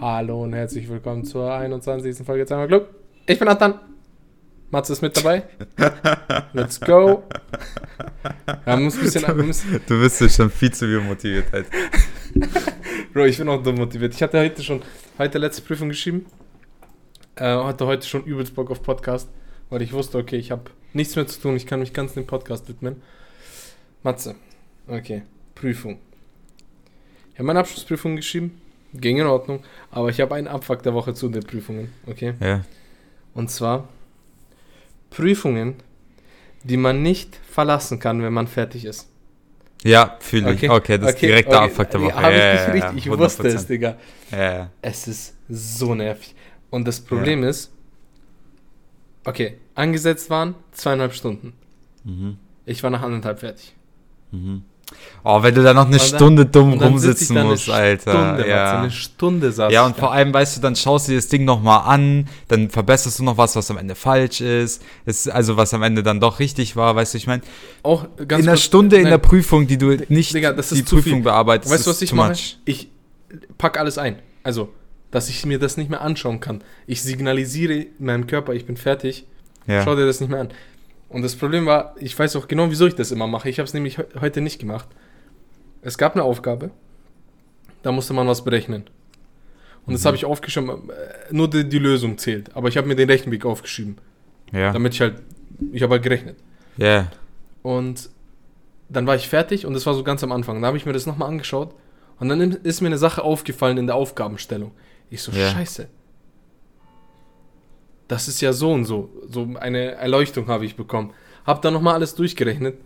Hallo und herzlich willkommen zur 21. Folge Zweimal Glück. Ich bin Nathan. Matze ist mit dabei. Let's go. Ja, muss ein bisschen, du, muss, du bist ja schon viel zu viel motiviert halt. Bro, ich bin auch dumm motiviert. Ich hatte heute schon, heute letzte Prüfung geschrieben. Äh, hatte heute schon übelst Bock auf Podcast, weil ich wusste, okay, ich habe nichts mehr zu tun. Ich kann mich ganz dem Podcast widmen. Matze. Okay. Prüfung. Ich habe meine Abschlussprüfung geschrieben. Ging in Ordnung. Aber ich habe einen Abfuck der Woche zu den Prüfungen. Okay. Ja. Und zwar Prüfungen, die man nicht verlassen kann, wenn man fertig ist. Ja, fühle ich. Okay, Okay, das okay, ist direkt der okay. Abfuck der Woche. Ich Ja, nicht ja, richtig. ja, Ich wusste es, 100%. Digga. Ja. Es ist so nervig. Und das Problem ist, okay, angesetzt waren zweieinhalb Stunden. Mhm. Ich war nach anderthalb fertig. Mhm. Oh, wenn du da noch eine dann- Stunde dumm rumsitzen musst, Alter. Stunde, ja. Matze, eine Stunde saß Ja, und vor allem, weißt du, dann schaust du dir das Ding nochmal an, dann verbesserst du noch was, was am Ende falsch ist. Es, also was am Ende dann doch richtig war, weißt du, ich meine, auch ganz in einer kurz- Stunde in nein, der Prüfung, die du nicht Digga, ist die Prüfung bearbeitest, Weißt du, ist was ich mache? much. Ich pack alles ein. Also, dass ich mir das nicht mehr anschauen kann. Ich signalisiere meinem Körper, ich bin fertig. Ja. Schau dir das nicht mehr an. Und das Problem war, ich weiß auch genau, wieso ich das immer mache. Ich habe es nämlich he heute nicht gemacht. Es gab eine Aufgabe, da musste man was berechnen. Und das Mhm. habe ich aufgeschrieben, äh, nur die, die Lösung zählt. Aber ich habe mir den Rechenweg aufgeschrieben, Ja. damit ich halt, ich habe halt gerechnet. Ja. Und dann war ich fertig und das war so ganz am Anfang. Da habe ich mir das nochmal angeschaut und dann ist mir eine Sache aufgefallen in der Aufgabenstellung. Ich so, Ja. scheiße. Das ist ja so und so. So eine Erleuchtung habe ich bekommen. Hab dann nochmal alles durchgerechnet.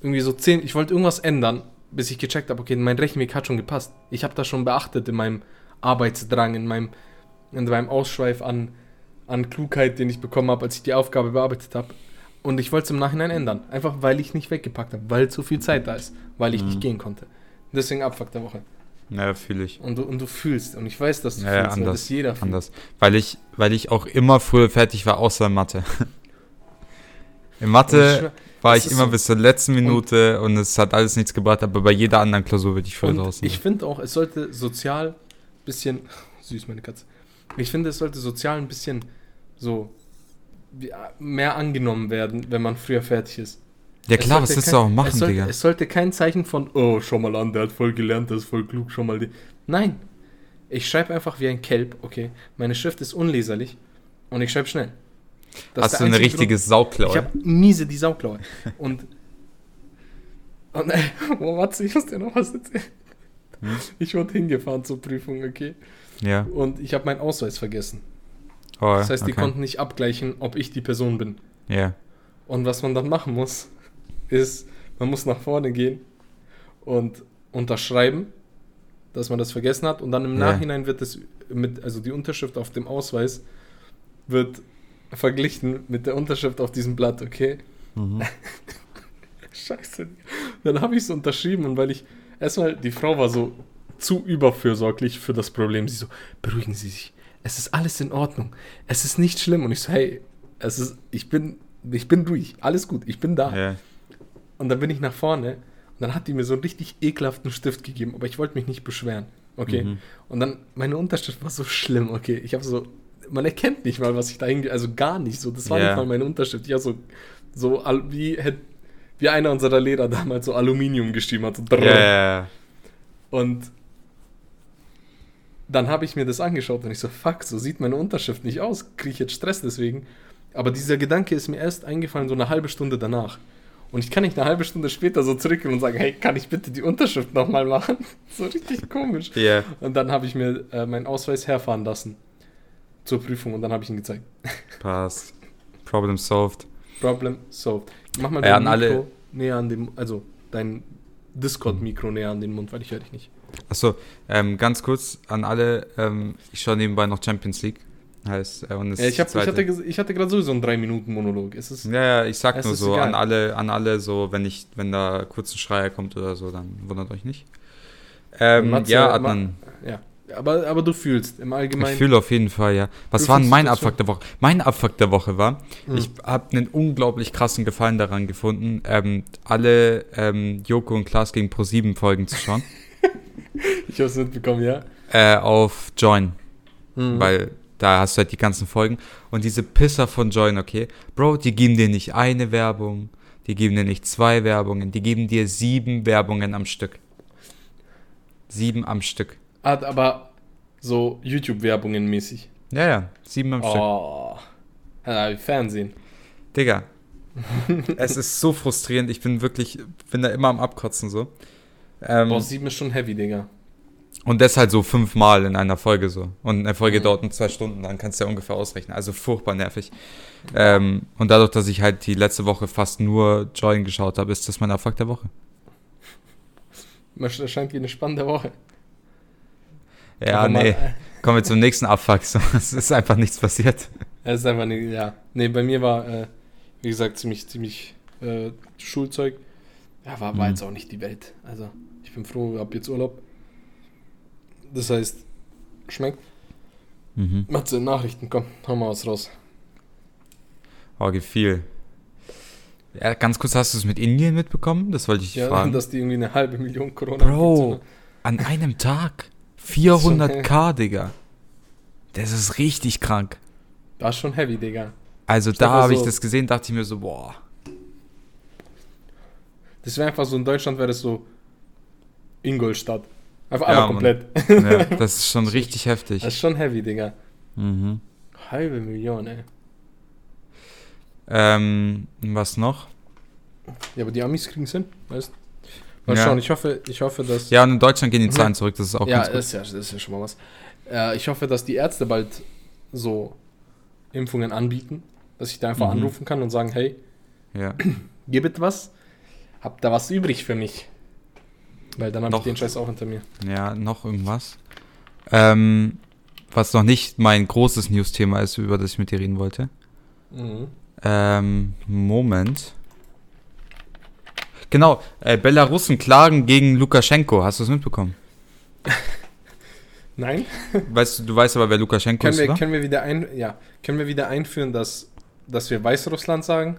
Irgendwie so zehn, ich wollte irgendwas ändern, bis ich gecheckt habe, okay, mein Rechenweg hat schon gepasst. Ich habe das schon beachtet in meinem Arbeitsdrang, in meinem, in meinem Ausschweif an, an Klugheit, den ich bekommen habe, als ich die Aufgabe bearbeitet habe. Und ich wollte es im Nachhinein ändern. Einfach weil ich nicht weggepackt habe, weil zu viel Zeit da ist, weil ich Mhm. nicht gehen konnte. Deswegen Abfuck der Woche. Ja, fühle ich. Und du, und du fühlst, und ich weiß, dass du Ja, fühlst, weil anders, das jeder fühlt. Anders. Weil ich, weil ich auch immer früher fertig war, außer in Mathe. In Und ich Mathe schwör- war ich immer so. bis zur letzten Minute und, es hat alles nichts gebracht, aber bei jeder anderen Klausur würde ich voll Und draußen. ich finde auch, es sollte sozial bisschen, süß meine Katze, ich finde, es sollte sozial ein bisschen so wie- mehr angenommen werden, wenn man früher fertig ist. Ja klar, was willst kein- du auch machen, es sollte, Digga? Es sollte kein Zeichen von, oh, schau mal an, der hat voll gelernt, der ist voll klug, schau mal. Die. Nein. Ich schreibe einfach wie ein Kelb, okay. Meine Schrift ist unleserlich und ich schreibe schnell. Das Hast du eine richtige Grund. Sauklaue? Ich habe miese die Sauklaue. Und. Und äh, oh, warte, ich muss dir noch was erzählen. Hm? Ich wurde hingefahren zur Prüfung, okay. ja. Und ich habe meinen Ausweis vergessen. Oh, Das heißt, die okay. konnten nicht abgleichen, ob ich die Person bin. Ja. Und was man dann machen muss, ist, man muss nach vorne gehen und unterschreiben, dass man das vergessen hat. Und dann im. Nachhinein wird es mit, also die Unterschrift auf dem Ausweis wird verglichen mit der Unterschrift auf diesem Blatt, okay? Mhm. Scheiße. Dann habe ich es unterschrieben und weil ich, erstmal, die Frau war so zu überfürsorglich für das Problem. Sie so, beruhigen Sie sich. Es ist alles in Ordnung. Es ist nicht schlimm. Und ich so, hey, es ist, ich bin, ich bin ruhig. Alles gut. Ich bin da. Ja. Und dann bin ich nach vorne und dann hat die mir so einen richtig ekelhaften Stift gegeben, aber ich wollte mich nicht beschweren. Okay. Mhm. Und dann, meine Unterschrift war so schlimm, okay. Ich habe so, man erkennt nicht mal, was ich da hinge, also gar nicht so. Das war Ja. nicht mal meine Unterschrift. Ich habe so, so wie, wie einer unserer Lehrer damals so Aluminium geschrieben hat. So ja. Und dann habe ich mir das angeschaut und ich so, fuck, so sieht meine Unterschrift nicht aus. Kriege ich jetzt Stress deswegen? Aber dieser Gedanke ist mir erst eingefallen, so eine halbe Stunde danach. Und ich kann nicht eine halbe Stunde später so zurückgehen und sagen, hey, kann ich bitte die Unterschrift nochmal machen? so richtig komisch. Ja. Und dann habe ich mir äh, meinen Ausweis herfahren lassen zur Prüfung und dann habe ich ihn gezeigt. Passt. Problem solved. Problem solved. Mach mal Ja, dein Mikro alle- näher an dem, also dein Discord-Mikro näher an den Mund, weil ich höre dich nicht. Achso, ähm, ganz kurz an alle, ähm, ich schaue nebenbei noch Champions League. Heißt, äh, und es Ja, ich, hab, ich hatte, ich hatte gerade sowieso einen 3-Minuten-Monolog. Es ist, Ja, ja, ich sag Es nur so egal. an alle, an alle, so wenn ich, wenn da kurz ein Schreier kommt oder so, dann wundert euch nicht. Ähm, Matze, ja, Ma- Adnan, ja. Aber, aber du fühlst im ich Allgemeinen. fühle auf jeden Fall, ja. Was war denn mein das Abfuck der Woche? Mein Abfuck der Woche war, Mhm. ich habe einen unglaublich krassen Gefallen daran gefunden, ähm, alle ähm, Joko und Klaas gegen Pro7 Folgen zu schauen. Ich hab's mitbekommen, ja. äh, auf Join, Mhm. weil da hast du halt die ganzen Folgen. Und diese Pisser von Join, okay, Bro, die geben dir nicht eine Werbung, die geben dir nicht zwei Werbungen, die geben dir sieben Werbungen am Stück. Sieben am Stück. Hat aber so YouTube-Werbungen mäßig. Ja, ja, sieben am Stück. Oh. Ja, Fernsehen. Digga, es ist so frustrierend. Ich bin wirklich, bin da immer am Abkotzen so. Ähm, Boah, sieben ist schon heavy, Digga. Und das halt so fünfmal in einer Folge so. Und eine Folge Mhm. dauert nur zwei Stunden, dann kannst du ja ungefähr ausrechnen. Also furchtbar nervig. Ähm, und dadurch, dass ich halt die letzte Woche fast nur Join geschaut habe, ist das mein Erfolg der Woche. Das scheint wie eine spannende Woche. Ja, Aber mal- nee. Kommen wir zum nächsten Abfuck. So, es ist einfach nichts passiert. Es ist einfach nicht, ja. Nee, bei mir war, äh, wie gesagt, ziemlich, ziemlich äh, Schulzeug. Ja, war, war Mhm. jetzt auch nicht die Welt. Also, ich bin froh, hab jetzt Urlaub. Das heißt, schmeckt. Mhm. Matze, Nachrichten, komm, hau mal was raus. Oh, gefiel. Ja, ganz kurz, hast du es mit Indien mitbekommen? Das wollte ich Ja, fragen. dass die irgendwie eine halbe Million Corona Bro, an einem Tag 400k, Digga. Das ist richtig krank. War schon heavy, Digga. Also Stell da dir habe ich so- das gesehen, dachte ich mir so, boah. Das wäre einfach so, in Deutschland wäre das so Ingolstadt. Einfach Ja, einmal komplett. Ja, das ist schon richtig heftig. Das ist schon heavy, Digga. Mhm. Halbe Million, ey. Ähm, was noch? Ja, aber die Amis kriegen es hin, weißt Mal Ja. schauen, ich hoffe, ich hoffe, dass. Ja, und in Deutschland gehen die Zahlen zurück, das ist auch ja, ganz gut. ist ja, das ist ja schon mal was. Äh, ich hoffe, dass die Ärzte bald so Impfungen anbieten, dass ich da einfach Mhm. anrufen kann und sagen, hey, Ja. gebet was, habt da was übrig für mich? Weil dann habe ich den Scheiß auch hinter mir. ja, noch irgendwas. Ähm, was noch nicht mein großes News-Thema ist, über das ich mit dir reden wollte. Mhm. Ähm, Moment. Genau, äh, Belarusen klagen gegen Lukaschenko. Hast du es mitbekommen? Nein? Weißt du, du weißt aber, wer Lukaschenko Können ist, wir, oder? können wir wieder ein, ja, können wir wieder einführen, dass, dass wir Weißrussland sagen?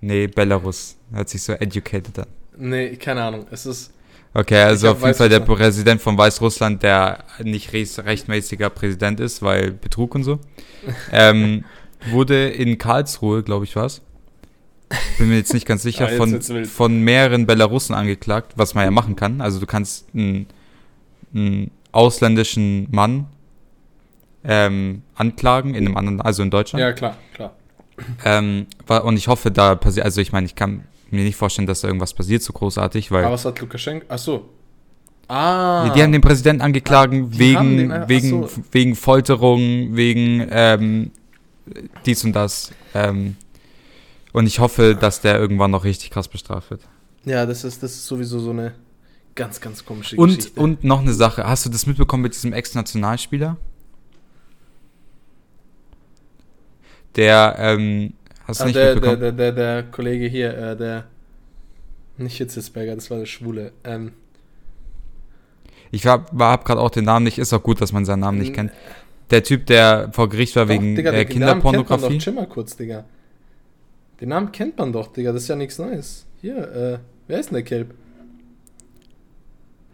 Nee, Belarus. Hört sich so educated an. Nee, keine Ahnung. Es ist. Okay, also auf jeden Fall der. Präsident von Weißrussland, der nicht recht- rechtmäßiger Präsident ist, weil Betrug und so, ähm, wurde in Karlsruhe, glaube ich, was? Bin mir jetzt nicht ganz sicher, Ah, von, von mehreren Belarussen angeklagt, was man ja machen kann. Also du kannst einen, einen ausländischen Mann ähm, anklagen in einem anderen, also in Deutschland. Ja, klar, klar. Ähm, und ich hoffe, da passiert, also ich meine, ich kann mir nicht vorstellen, dass da irgendwas passiert, so großartig, weil Aber was hat Lukaschenko? Ach so. Ah. Die, haben den Präsidenten angeklagt haben wegen, den einfach- wegen, so. wegen Folterung, wegen ähm, dies und das. Ähm, und ich hoffe, dass der irgendwann noch richtig krass bestraft wird. Ja, das ist, das ist sowieso so eine ganz, ganz komische Und, Geschichte. und noch eine Sache. Hast du das mitbekommen mit diesem Ex-Nationalspieler? Der, ähm, hast du ah, nicht der, der, der, der, der Kollege hier, äh, der. Nicht Hitzesberger, das war der Schwule. Ähm, ich hab, hab gerade auch den Namen nicht. Ist auch gut, dass man seinen Namen nicht kennt. Der Typ, der vor Gericht war wegen Digga, äh, den Namen kennt man Kinderpornografie. doch. Chill mal kurz, Digga. Den Namen kennt man doch, Digga. Das ist ja nichts Neues. Hier, äh, wer ist denn der Kelp?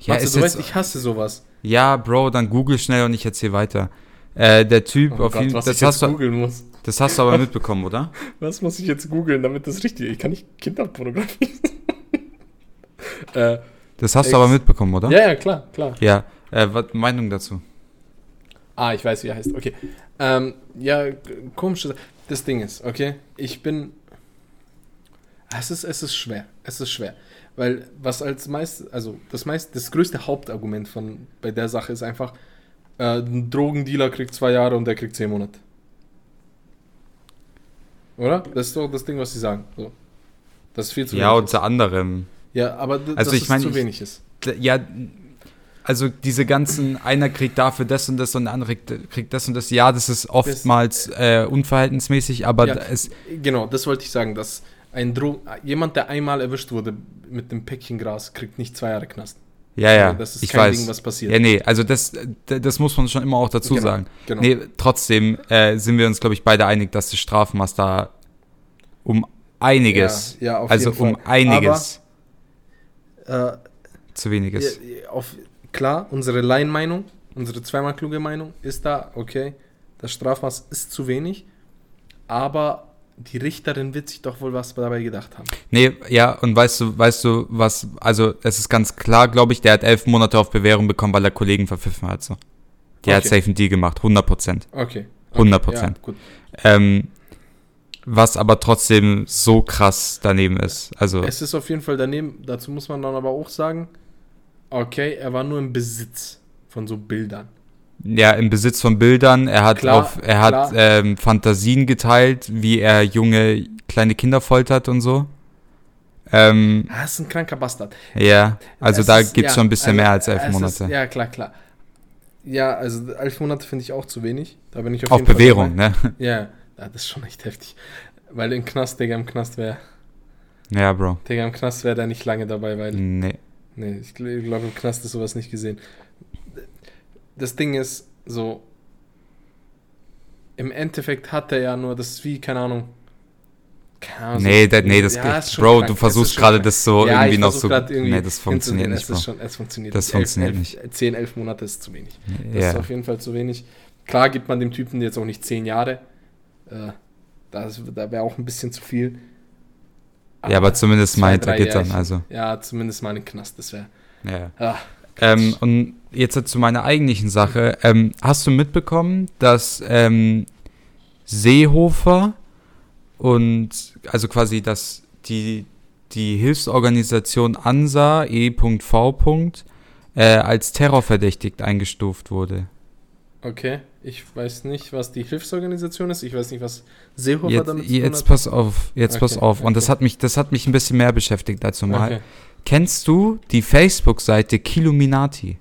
Ja, Matze, du weißt, ich hasse sowas. Ja, Bro, dann google schnell und ich erzähl weiter. Äh, der Typ, Oh auf Gott, jeden was das ich hast, du, das hast du aber mitbekommen, oder? Was muss ich jetzt googeln, damit das richtig ist? Ich kann nicht Kinderpornografie. äh, Das hast Ex- du aber mitbekommen, oder? ja, ja, klar, klar. Ja. Äh, was Meinung dazu? Ah, ich weiß, wie er heißt. Okay. Ähm, ja, komisch. Das Ding ist, okay, ich bin. Es ist, es ist schwer. Es ist schwer. Weil was als meist, also das meist, das größte Hauptargument von bei der Sache ist einfach, äh, ein Drogendealer kriegt zwei Jahre und der kriegt zehn Monate. Oder? Das ist doch das Ding, was sie sagen. So. Das ist viel zu Ja, wenig. unter anderem. Ja, aber Also ich mein, es zu wenig ist. Ja, also diese ganzen, einer kriegt dafür das und das und der andere kriegt, das und das. Ja, das ist oftmals äh, unverhältnismäßig, aber Ja. es, Genau, das wollte ich sagen, dass ein Dro jemand, der einmal erwischt wurde mit dem Päckchen Gras, kriegt nicht zwei Jahre Knast. Ja, ja, das ist ich kein weiß. Ding, was passiert. Ja, nee, also das, das muss man schon immer auch dazu Genau, sagen. Genau. Nee, trotzdem äh, sind wir uns, glaube ich, beide einig, dass das Strafmaß da um einiges, Ja, ja, auf also jeden um Fall. einiges äh, zu wenig ist. auf, klar, unsere Laienmeinung, unsere zweimal kluge Meinung ist da, okay, das Strafmaß ist zu wenig, aber die Richterin wird sich doch wohl was dabei gedacht haben. Nee, ja, und weißt du, weißt du, was, also es ist ganz klar, glaube ich, der hat elf Monate auf Bewährung bekommen, weil er Kollegen verpfiffen hat. So. Der hat Okay. safe einen Deal gemacht, 100 Prozent. Okay. 100%. Ja, gut. Ähm, was aber trotzdem so krass daneben ist. Also, Es ist auf jeden Fall daneben, dazu muss man dann aber auch sagen, okay, er war nur im Besitz von so Bildern. Ja, im Besitz von Bildern, er hat Klar, auf, er hat ähm, Fantasien geteilt, wie er junge, kleine Kinder foltert und so. Ähm, Ah, Das ist ein kranker Bastard. ja, also Es da gibt es ja, schon ein bisschen also, mehr als elf Monate. Ist, ja, klar, klar. Ja, also elf Monate finde ich auch zu wenig. Da bin ich auf, auf jeden Fall Bewährung, dabei. ne? Ja, ja, das ist schon echt heftig. Weil im Knast, Digga, im Knast wäre, Ja, Bro. Digga, im Knast wäre der nicht lange dabei, weil, Nee. nee, ich glaube, im Knast ist sowas nicht gesehen. Das Ding ist so, im Endeffekt hat er ja nur, das ist wie, keine Ahnung, keine Ahnung, Nee, da, nee, das Ja, Bro, krank, du versuchst gerade das so Ja, irgendwie noch so. irgendwie Nee, das funktioniert nicht, es schon, Es funktioniert Das nicht. funktioniert elf, nicht. Elf, 10, 11 Monate ist zu wenig. Das Ja. ist auf jeden Fall zu wenig. Klar gibt man dem Typen jetzt auch nicht 10 Jahre. Äh, das, da wäre auch ein bisschen zu viel. ja, aber zumindest zwei, mal hinter Gittern, also. Ja, zumindest mal in den Knast, das wäre. Ja. Ah, Ähm, und jetzt zu meiner eigentlichen Sache. Ähm, hast du mitbekommen, dass ähm, Seehofer und also quasi, dass die, die Hilfsorganisation ANSA E.V. Äh, als terrorverdächtigt eingestuft wurde? okay, ich weiß nicht, was die Hilfsorganisation ist. Ich weiß nicht, was Seehofer Jetzt, damit zu jetzt tun pass auf, jetzt pass Okay, auf. Und das okay. hat mich, das hat mich ein bisschen mehr beschäftigt als hat. normal. Okay. Kennst du die Facebook-Seite Kiluminati?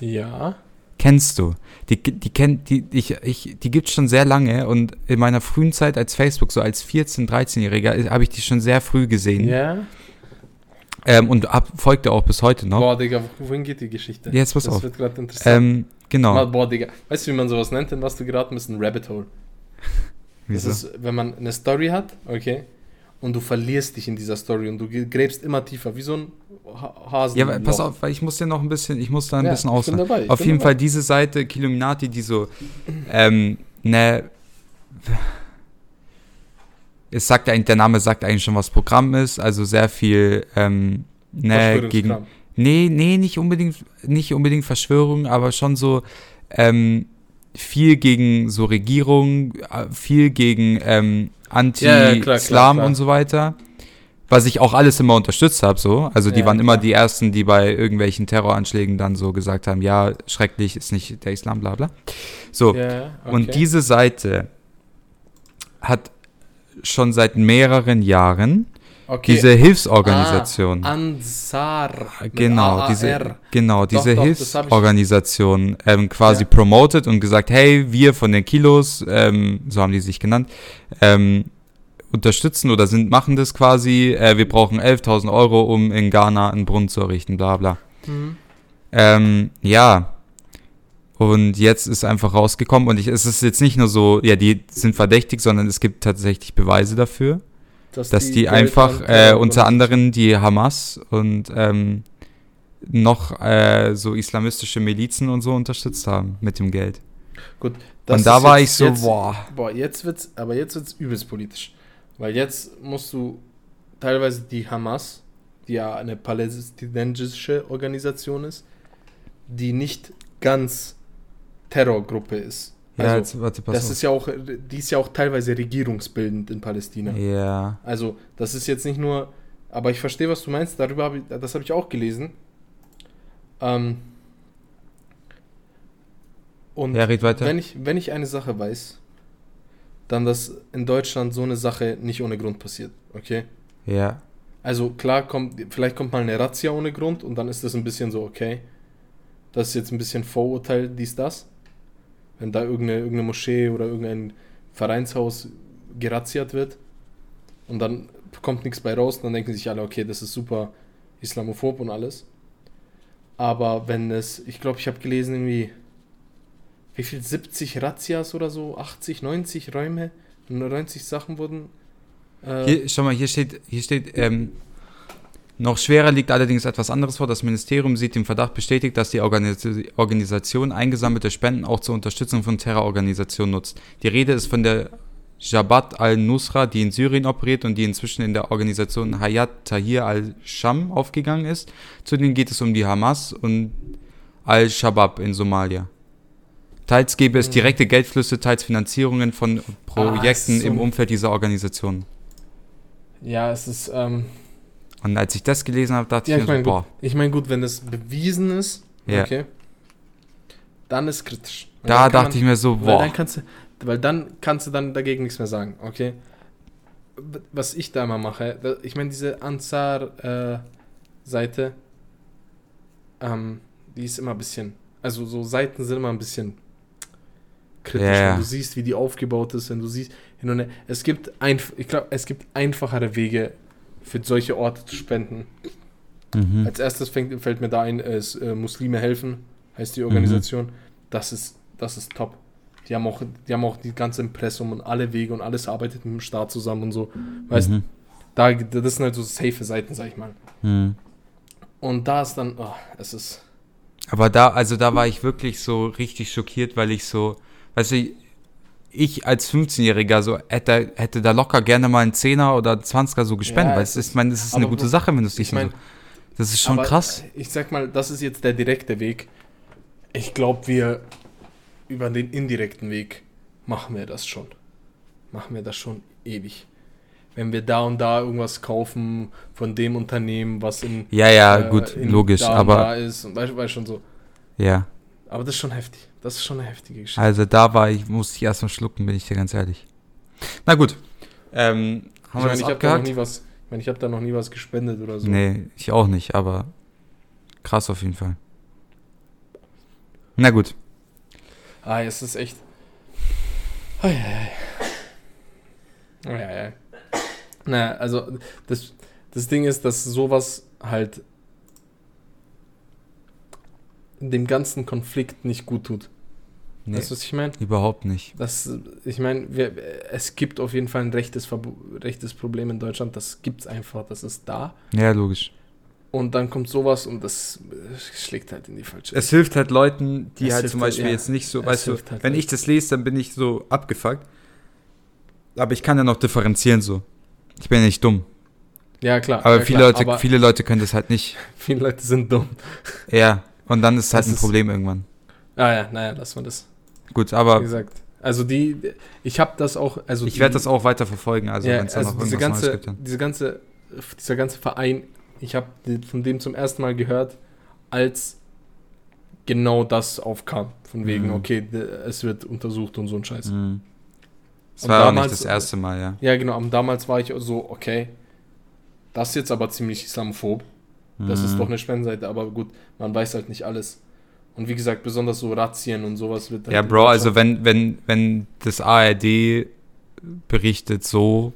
Ja. Kennst du? Die, die, kennt, die, ich, ich, die gibt es schon sehr lange und in meiner frühen Zeit als Facebook, so als 14-, 13-Jähriger, habe ich die schon sehr früh gesehen. Ja. Ähm, und ab, folgte auch bis heute noch. Boah, Digga, wohin geht die Geschichte? Jetzt pass das auf. wird gerade interessant. Ähm, genau. Mal, Boah, Digga. Weißt du, wie man sowas nennt, denn was du geraten bist? Ein Rabbit Hole. Wieso? Das ist, wenn man eine Story hat, okay, und du verlierst dich in dieser Story und du gräbst immer tiefer, wie so ein ha Hasen. ja, pass auf, weil ich muss dir noch ein bisschen, ich muss da ein Ja, bisschen ich Auf jeden dabei. Fall diese Seite Kiluminati, die so, ähm, ne, es sagt eigentlich, der Name sagt eigentlich schon, was Programm ist, also sehr viel, ähm, ne, gegen. Nee, nee, nicht unbedingt, nicht unbedingt Verschwörung, aber schon so ähm, viel gegen so Regierung, äh, viel gegen ähm, Ja, ja, Anti-Islam klar. und so weiter. Was ich auch alles immer unterstützt habe, so. Also die Ja, waren immer die ersten, die bei irgendwelchen Terroranschlägen dann so gesagt haben, ja, schrecklich ist nicht der Islam, bla bla. So, Ja, ja, okay. und diese Seite hat schon seit mehreren Jahren okay. diese Hilfsorganisation. Ah, Ansar. Genau, diese, genau, diese doch, hab ich- Hilfsorganisation ähm, quasi Ja. promoted und gesagt, hey, wir von den Kilos, ähm, so haben die sich genannt, ähm, unterstützen oder sind, machen das quasi, äh, wir brauchen 11.000 Euro, um in Ghana einen Brunnen zu errichten, bla bla. Mhm. Ähm, ja, und jetzt ist einfach rausgekommen und ich, es ist jetzt nicht nur so, ja, die sind verdächtig, sondern es gibt tatsächlich Beweise dafür dass die, Geld einfach äh, unter anderem die Hamas und ähm, noch äh, so islamistische Milizen und so unterstützt haben mit dem Geld. Gut, und da war jetzt- ich so, jetzt, boah. Boah, jetzt wird's, aber jetzt wird's übelst politisch. Weil jetzt musst du teilweise die Hamas, die ja eine palästinensische Organisation ist, die nicht ganz Terrorgruppe ist. Ja, Also, jetzt, warte, pass das auf. ist ja auch, die ist ja auch teilweise regierungsbildend in Palästina. ja, Also, das ist jetzt nicht nur, aber ich verstehe, was du meinst, darüber habe ich, das habe ich auch gelesen. Ähm, und ja, red weiter. wenn ich, wenn ich eine Sache weiß, dann, dass in Deutschland so eine Sache nicht ohne Grund passiert, okay? ja, Also klar, kommt, vielleicht kommt mal eine Razzia ohne Grund und dann ist das ein bisschen so, okay, das ist jetzt ein bisschen Vorurteil, dies, das. Wenn da irgendeine, irgendeine Moschee oder irgendein Vereinshaus gerazziert wird und dann kommt nichts bei raus, dann denken sich alle, okay, das ist super islamophob und alles. Aber wenn es, ich glaube, ich habe gelesen, irgendwie, wie viel, 70 Razzias oder so, 80, 90 Räume, 90 Sachen wurden. äh, Hier, schau mal, hier steht, hier steht, ähm, Noch schwerer liegt allerdings etwas anderes vor. Das Ministerium sieht den Verdacht bestätigt, dass die Organis Organisation eingesammelte Spenden auch zur Unterstützung von Terrororganisationen nutzt. Die Rede ist von der Jabhat al-Nusra, die in Syrien operiert und die inzwischen in der Organisation Hayat Tahrir al-Sham aufgegangen ist. Zudem geht es um die Hamas und Al-Shabaab in Somalia. Teils gäbe es Mhm. direkte Geldflüsse, teils Finanzierungen von Projekten so. im Umfeld dieser Organisationen. Ja, es ist, ähm, Und als ich das gelesen habe, dachte ja, ich ich mir meine, so, boah, ich mein, gut, wenn das bewiesen ist, Ja. okay, dann ist kritisch. Weil da dachte ich mir so, Weil boah. dann kannst du, weil dann kannst du dann dagegen nichts mehr sagen, okay? Was ich da immer mache, ich meine, diese Ansar-Seite, ähm, die ist immer ein bisschen, also so Seiten sind immer ein bisschen kritisch, ja. wenn du siehst, wie die aufgebaut ist, wenn du siehst, hin und her. Es gibt ein, ich glaube, es gibt einfachere Wege für solche Orte zu spenden. Mhm. Als erstes fängt, fällt mir da ein, ist, äh, Muslime helfen, heißt die Organisation. Das ist, das ist top. Die haben, auch, die haben auch die ganze Impressum und alle Wege und alles arbeitet mit dem Staat zusammen und so. Weißt Mhm. da, das sind halt so safe Seiten, sag ich mal. Mhm. Und da ist dann, oh, es ist. Aber da, also da war ich wirklich so richtig schockiert, weil ich so, weißt du, ich als 15-Jähriger so hätte, hätte da locker gerne mal einen 10er oder einen 20er so gespendet, Ja, weil es ist, ich meine, das ist eine gute Sache, wenn du es Ich nicht meine, so. Das ist schon krass. Ich sag mal, das ist jetzt der direkte Weg. Ich glaube, wir über den indirekten Weg machen wir das schon. Machen wir das schon ewig. Wenn wir da und da irgendwas kaufen von dem Unternehmen, was in Ja, ja, äh, gut, logisch, aber da ist und weißt, weißt schon so. ja. Aber das ist schon heftig. Das ist schon eine heftige Geschichte. Also da war ich, musste ich erst mal schlucken, bin ich dir ganz ehrlich. Na gut. Ähm, ich haben wir meine, das ich habe da noch nie was. Ich meine, ich habe da noch nie was gespendet oder so. Nee, ich auch nicht, aber krass auf jeden Fall. Na gut. Ah, es ist echt. Ei, ei, ei. Ei, ei, ei. Naja, also das, das Ding ist, dass sowas halt dem ganzen Konflikt nicht gut tut. Nee, Weißt du, was ich meine? überhaupt nicht. Das, ich meine, es gibt auf jeden Fall ein rechtes, Verbo rechtes Problem in Deutschland. Das gibt's einfach, das ist da. Ja, logisch. Und dann kommt sowas und das äh, schlägt halt in die falsche Es hilft halt Leuten, die Es halt zum halt, Beispiel ja. jetzt nicht so, Es weißt du, halt wenn ich das lese, dann bin ich so abgefuckt. Aber ich kann ja noch differenzieren so. Ich bin ja nicht dumm. Ja, klar. Aber ja, viele klar, Leute, aber viele Leute können das halt nicht. viele Leute sind dumm. Ja. Und dann ist halt Das ein Problem irgendwann. Ah ja, naja, lass mal das. Gut, Wie aber gesagt. Also die, ich habe das auch, also ich werde das auch weiter verfolgen, also ja, wenn es da also noch diese ganze, gibt. Dann. diese ganze, dieser ganze Verein, ich habe von dem zum ersten Mal gehört, als genau das aufkam. Von wegen, Mhm. okay, es wird untersucht und so ein Scheiß. Mhm. Das Und war auch nicht damals- das erste Mal, ja. Ja, genau, und damals war ich so, okay, das ist jetzt aber ziemlich islamophob. Das ist Mhm. doch eine Spendenseite, aber gut, man weiß halt nicht alles. Und wie gesagt, besonders so Razzien und sowas wird halt Ja, Bro, also wenn, wenn, wenn das ARD berichtet so,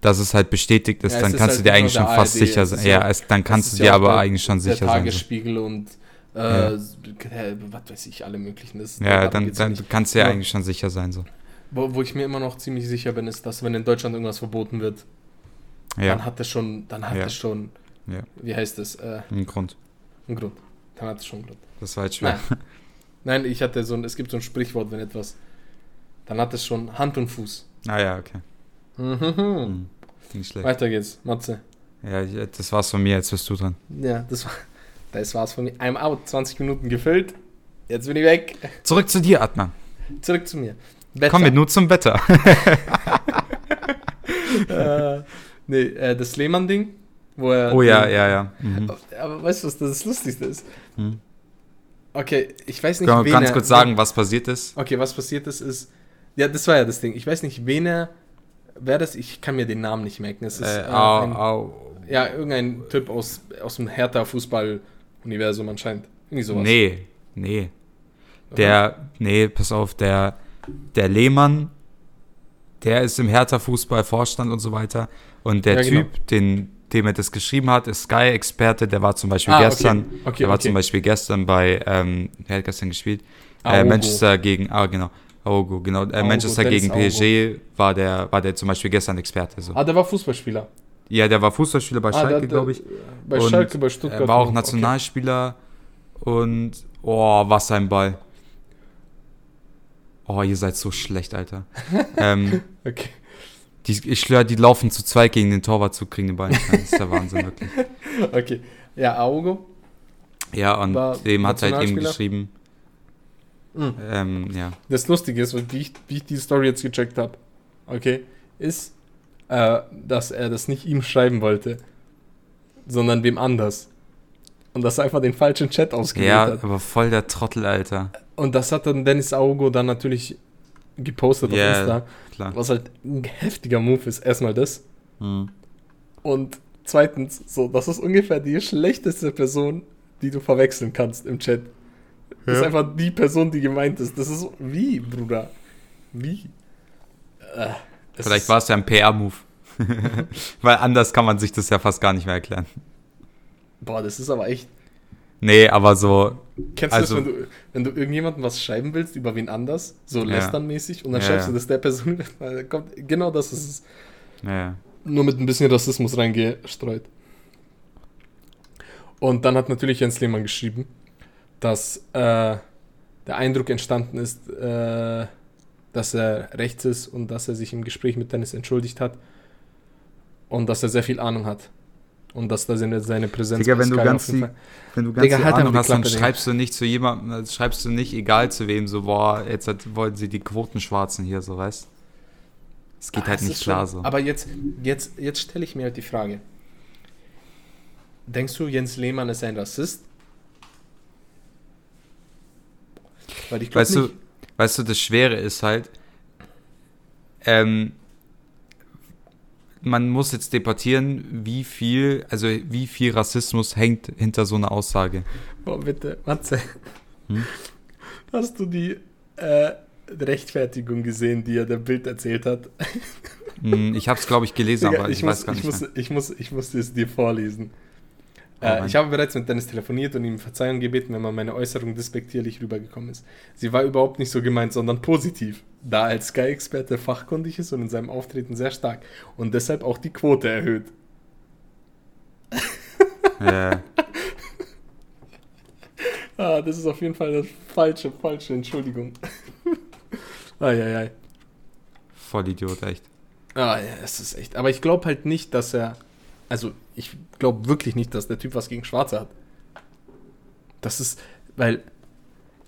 dass es halt bestätigt ist, Ja, dann ist kannst halt du dir eigentlich schon der fast ARD, sicher sein. Ja, es, dann Das kannst du dir ja aber der- eigentlich schon der sicher sein. So. Tagesspiegel und äh, Ja. was weiß ich, alle möglichen. Das, Ja, dann, dann nicht. kannst du dir Ja. eigentlich schon sicher sein. So. Wo, wo ich mir immer noch ziemlich sicher bin, ist, dass wenn in Deutschland irgendwas verboten wird, dann hat es schon, dann hat Ja. es schon, wie heißt es, äh, ein Grund. einen Grund. Dann hat es schon Grund. Das war halt schwer. Nein, ich hatte so ein, es gibt so ein Sprichwort, wenn etwas, dann hat es schon Hand und Fuß. Ah ja, okay. Mhm. Hm. Nicht schlecht. Weiter geht's, Matze. Ja, das war's von mir, jetzt bist du dran. Ja, das war, das war's von mir. I'm out, 20 Minuten gefüllt. Jetzt bin ich weg. Zurück zu dir, Atman. Zurück zu mir. Wetter. Kommen wir nur zum Wetter. äh, nee, äh, das Lehmann-Ding, wo er. Oh ja, ja, ja. Mhm. Aber weißt du, was das Lustigste ist? Hm. Okay, ich weiß nicht, Können wir ganz kurz sagen, was passiert ist? Okay, was passiert ist, ist. Ja, das war ja das Ding. Ich weiß nicht, wen er. Wer das? Ich kann mir den Namen nicht merken. Es ist Äh, äh, au, ein, au. ja irgendein Typ aus, aus dem Hertha-Fußball-Universum anscheinend. Irgendwie sowas. Nee, nee. Der, nee, pass auf, der, der Lehmann, der ist im Hertha-Fußball-Vorstand und so weiter. Und der Ja, genau. Typ, den, dem er das geschrieben hat, ist Sky-Experte, der war zum Beispiel Ah, okay. gestern, Okay, der war okay. zum Beispiel gestern bei, ähm, wer hat gestern gespielt? Äh. Manchester gegen, ah, genau, Aogo, genau. Äh, Aogo, Manchester gegen PSG war der, war der zum Beispiel gestern Experte. So. Ah, der war Fußballspieler. Ja, der war Fußballspieler bei Ah, Schalke, glaube ich. Bei Und Schalke, bei Stuttgart. Er war auch Okay. Nationalspieler und oh, was ein Ball. Oh, ihr seid so schlecht, Alter. ähm, Okay. Die, ich schwöre, die laufen zu zweit gegen den Torwart zu, kriegen den Ball nicht rein. Das ist der Wahnsinn, wirklich. okay. Ja, Aogo. Ja, und War dem hat halt eben geschrieben, Mhm. ähm, ja. Das Lustige ist, wie ich, wie ich die Story jetzt gecheckt habe, okay, ist, äh, dass er das nicht ihm schreiben wollte, sondern wem anders. Und dass er einfach den falschen Chat ausgewählt Ja, hat. aber voll der Trottel, Alter. Und das hat dann Dennis Aogo dann natürlich gepostet Ja. auf Insta. Klar. Was halt ein heftiger Move ist. Erstmal das. Hm. Und zweitens, so, das ist ungefähr die schlechteste Person, die du verwechseln kannst im Chat. Das ist Ja. einfach die Person, die gemeint ist. Das ist so, wie, Bruder? Wie? Äh, Vielleicht ist- war es ja ein PR-Move. Weil anders kann man sich das ja fast gar nicht mehr erklären. Boah, das ist aber echt. Nee, aber so, Kennst Also- du das, wenn du, wenn du irgendjemandem was schreiben willst über wen anders, so lästernmäßig, und dann schreibst du das der Person, kommt genau das ist es. ja. Nur mit ein bisschen Rassismus reingestreut. Und dann hat natürlich Jens Lehmann geschrieben, dass äh, der Eindruck entstanden ist, äh, dass er rechts ist und dass er sich im Gespräch mit Dennis entschuldigt hat und dass er sehr viel Ahnung hat. Und dass da seine, seine Präsenz Digga, wenn du ganz die- Wenn du ganz Digga, halt Ahnung hast, dann Klappe, Digga. schreibst du nicht zu jemandem, schreibst du nicht, egal zu wem, so, boah, jetzt hat, wollen sie die Quotenschwarzen hier, so, weißt Es geht Ah, halt nicht klar schon- so. Aber jetzt, jetzt, jetzt stelle ich mir halt die Frage. Denkst du, Jens Lehmann ist ein Rassist? Weil ich glaube Weißt du, weißt du, das Schwere ist halt, ähm, man muss jetzt debattieren, wie viel, also wie viel Rassismus hängt hinter so einer Aussage. Oh, bitte, Matze. Hm? Hast du die äh, Rechtfertigung gesehen, die er der Bild erzählt hat? Hm, Ich habe es, glaube ich, gelesen, Digga, aber ich, ich, muss, weiß gar ich, nicht muss, mehr. ich, muss, ich muss es dir vorlesen. Äh, ich habe bereits mit Dennis telefoniert und ihm Verzeihung gebeten, wenn mal meine Äußerung despektierlich rübergekommen ist. Sie war überhaupt nicht so gemeint, sondern positiv, da er als Sky-Experte fachkundig ist und in seinem Auftreten sehr stark und deshalb auch die Quote erhöht. Ja, Ah, das ist auf jeden Fall das falsche, falsche Entschuldigung. Eieiei. voll Idiot, echt. Ah ja, es ist echt. Aber ich glaube halt nicht, dass er. Also, ich glaube wirklich nicht, dass der Typ was gegen Schwarze hat. Das ist. Weil.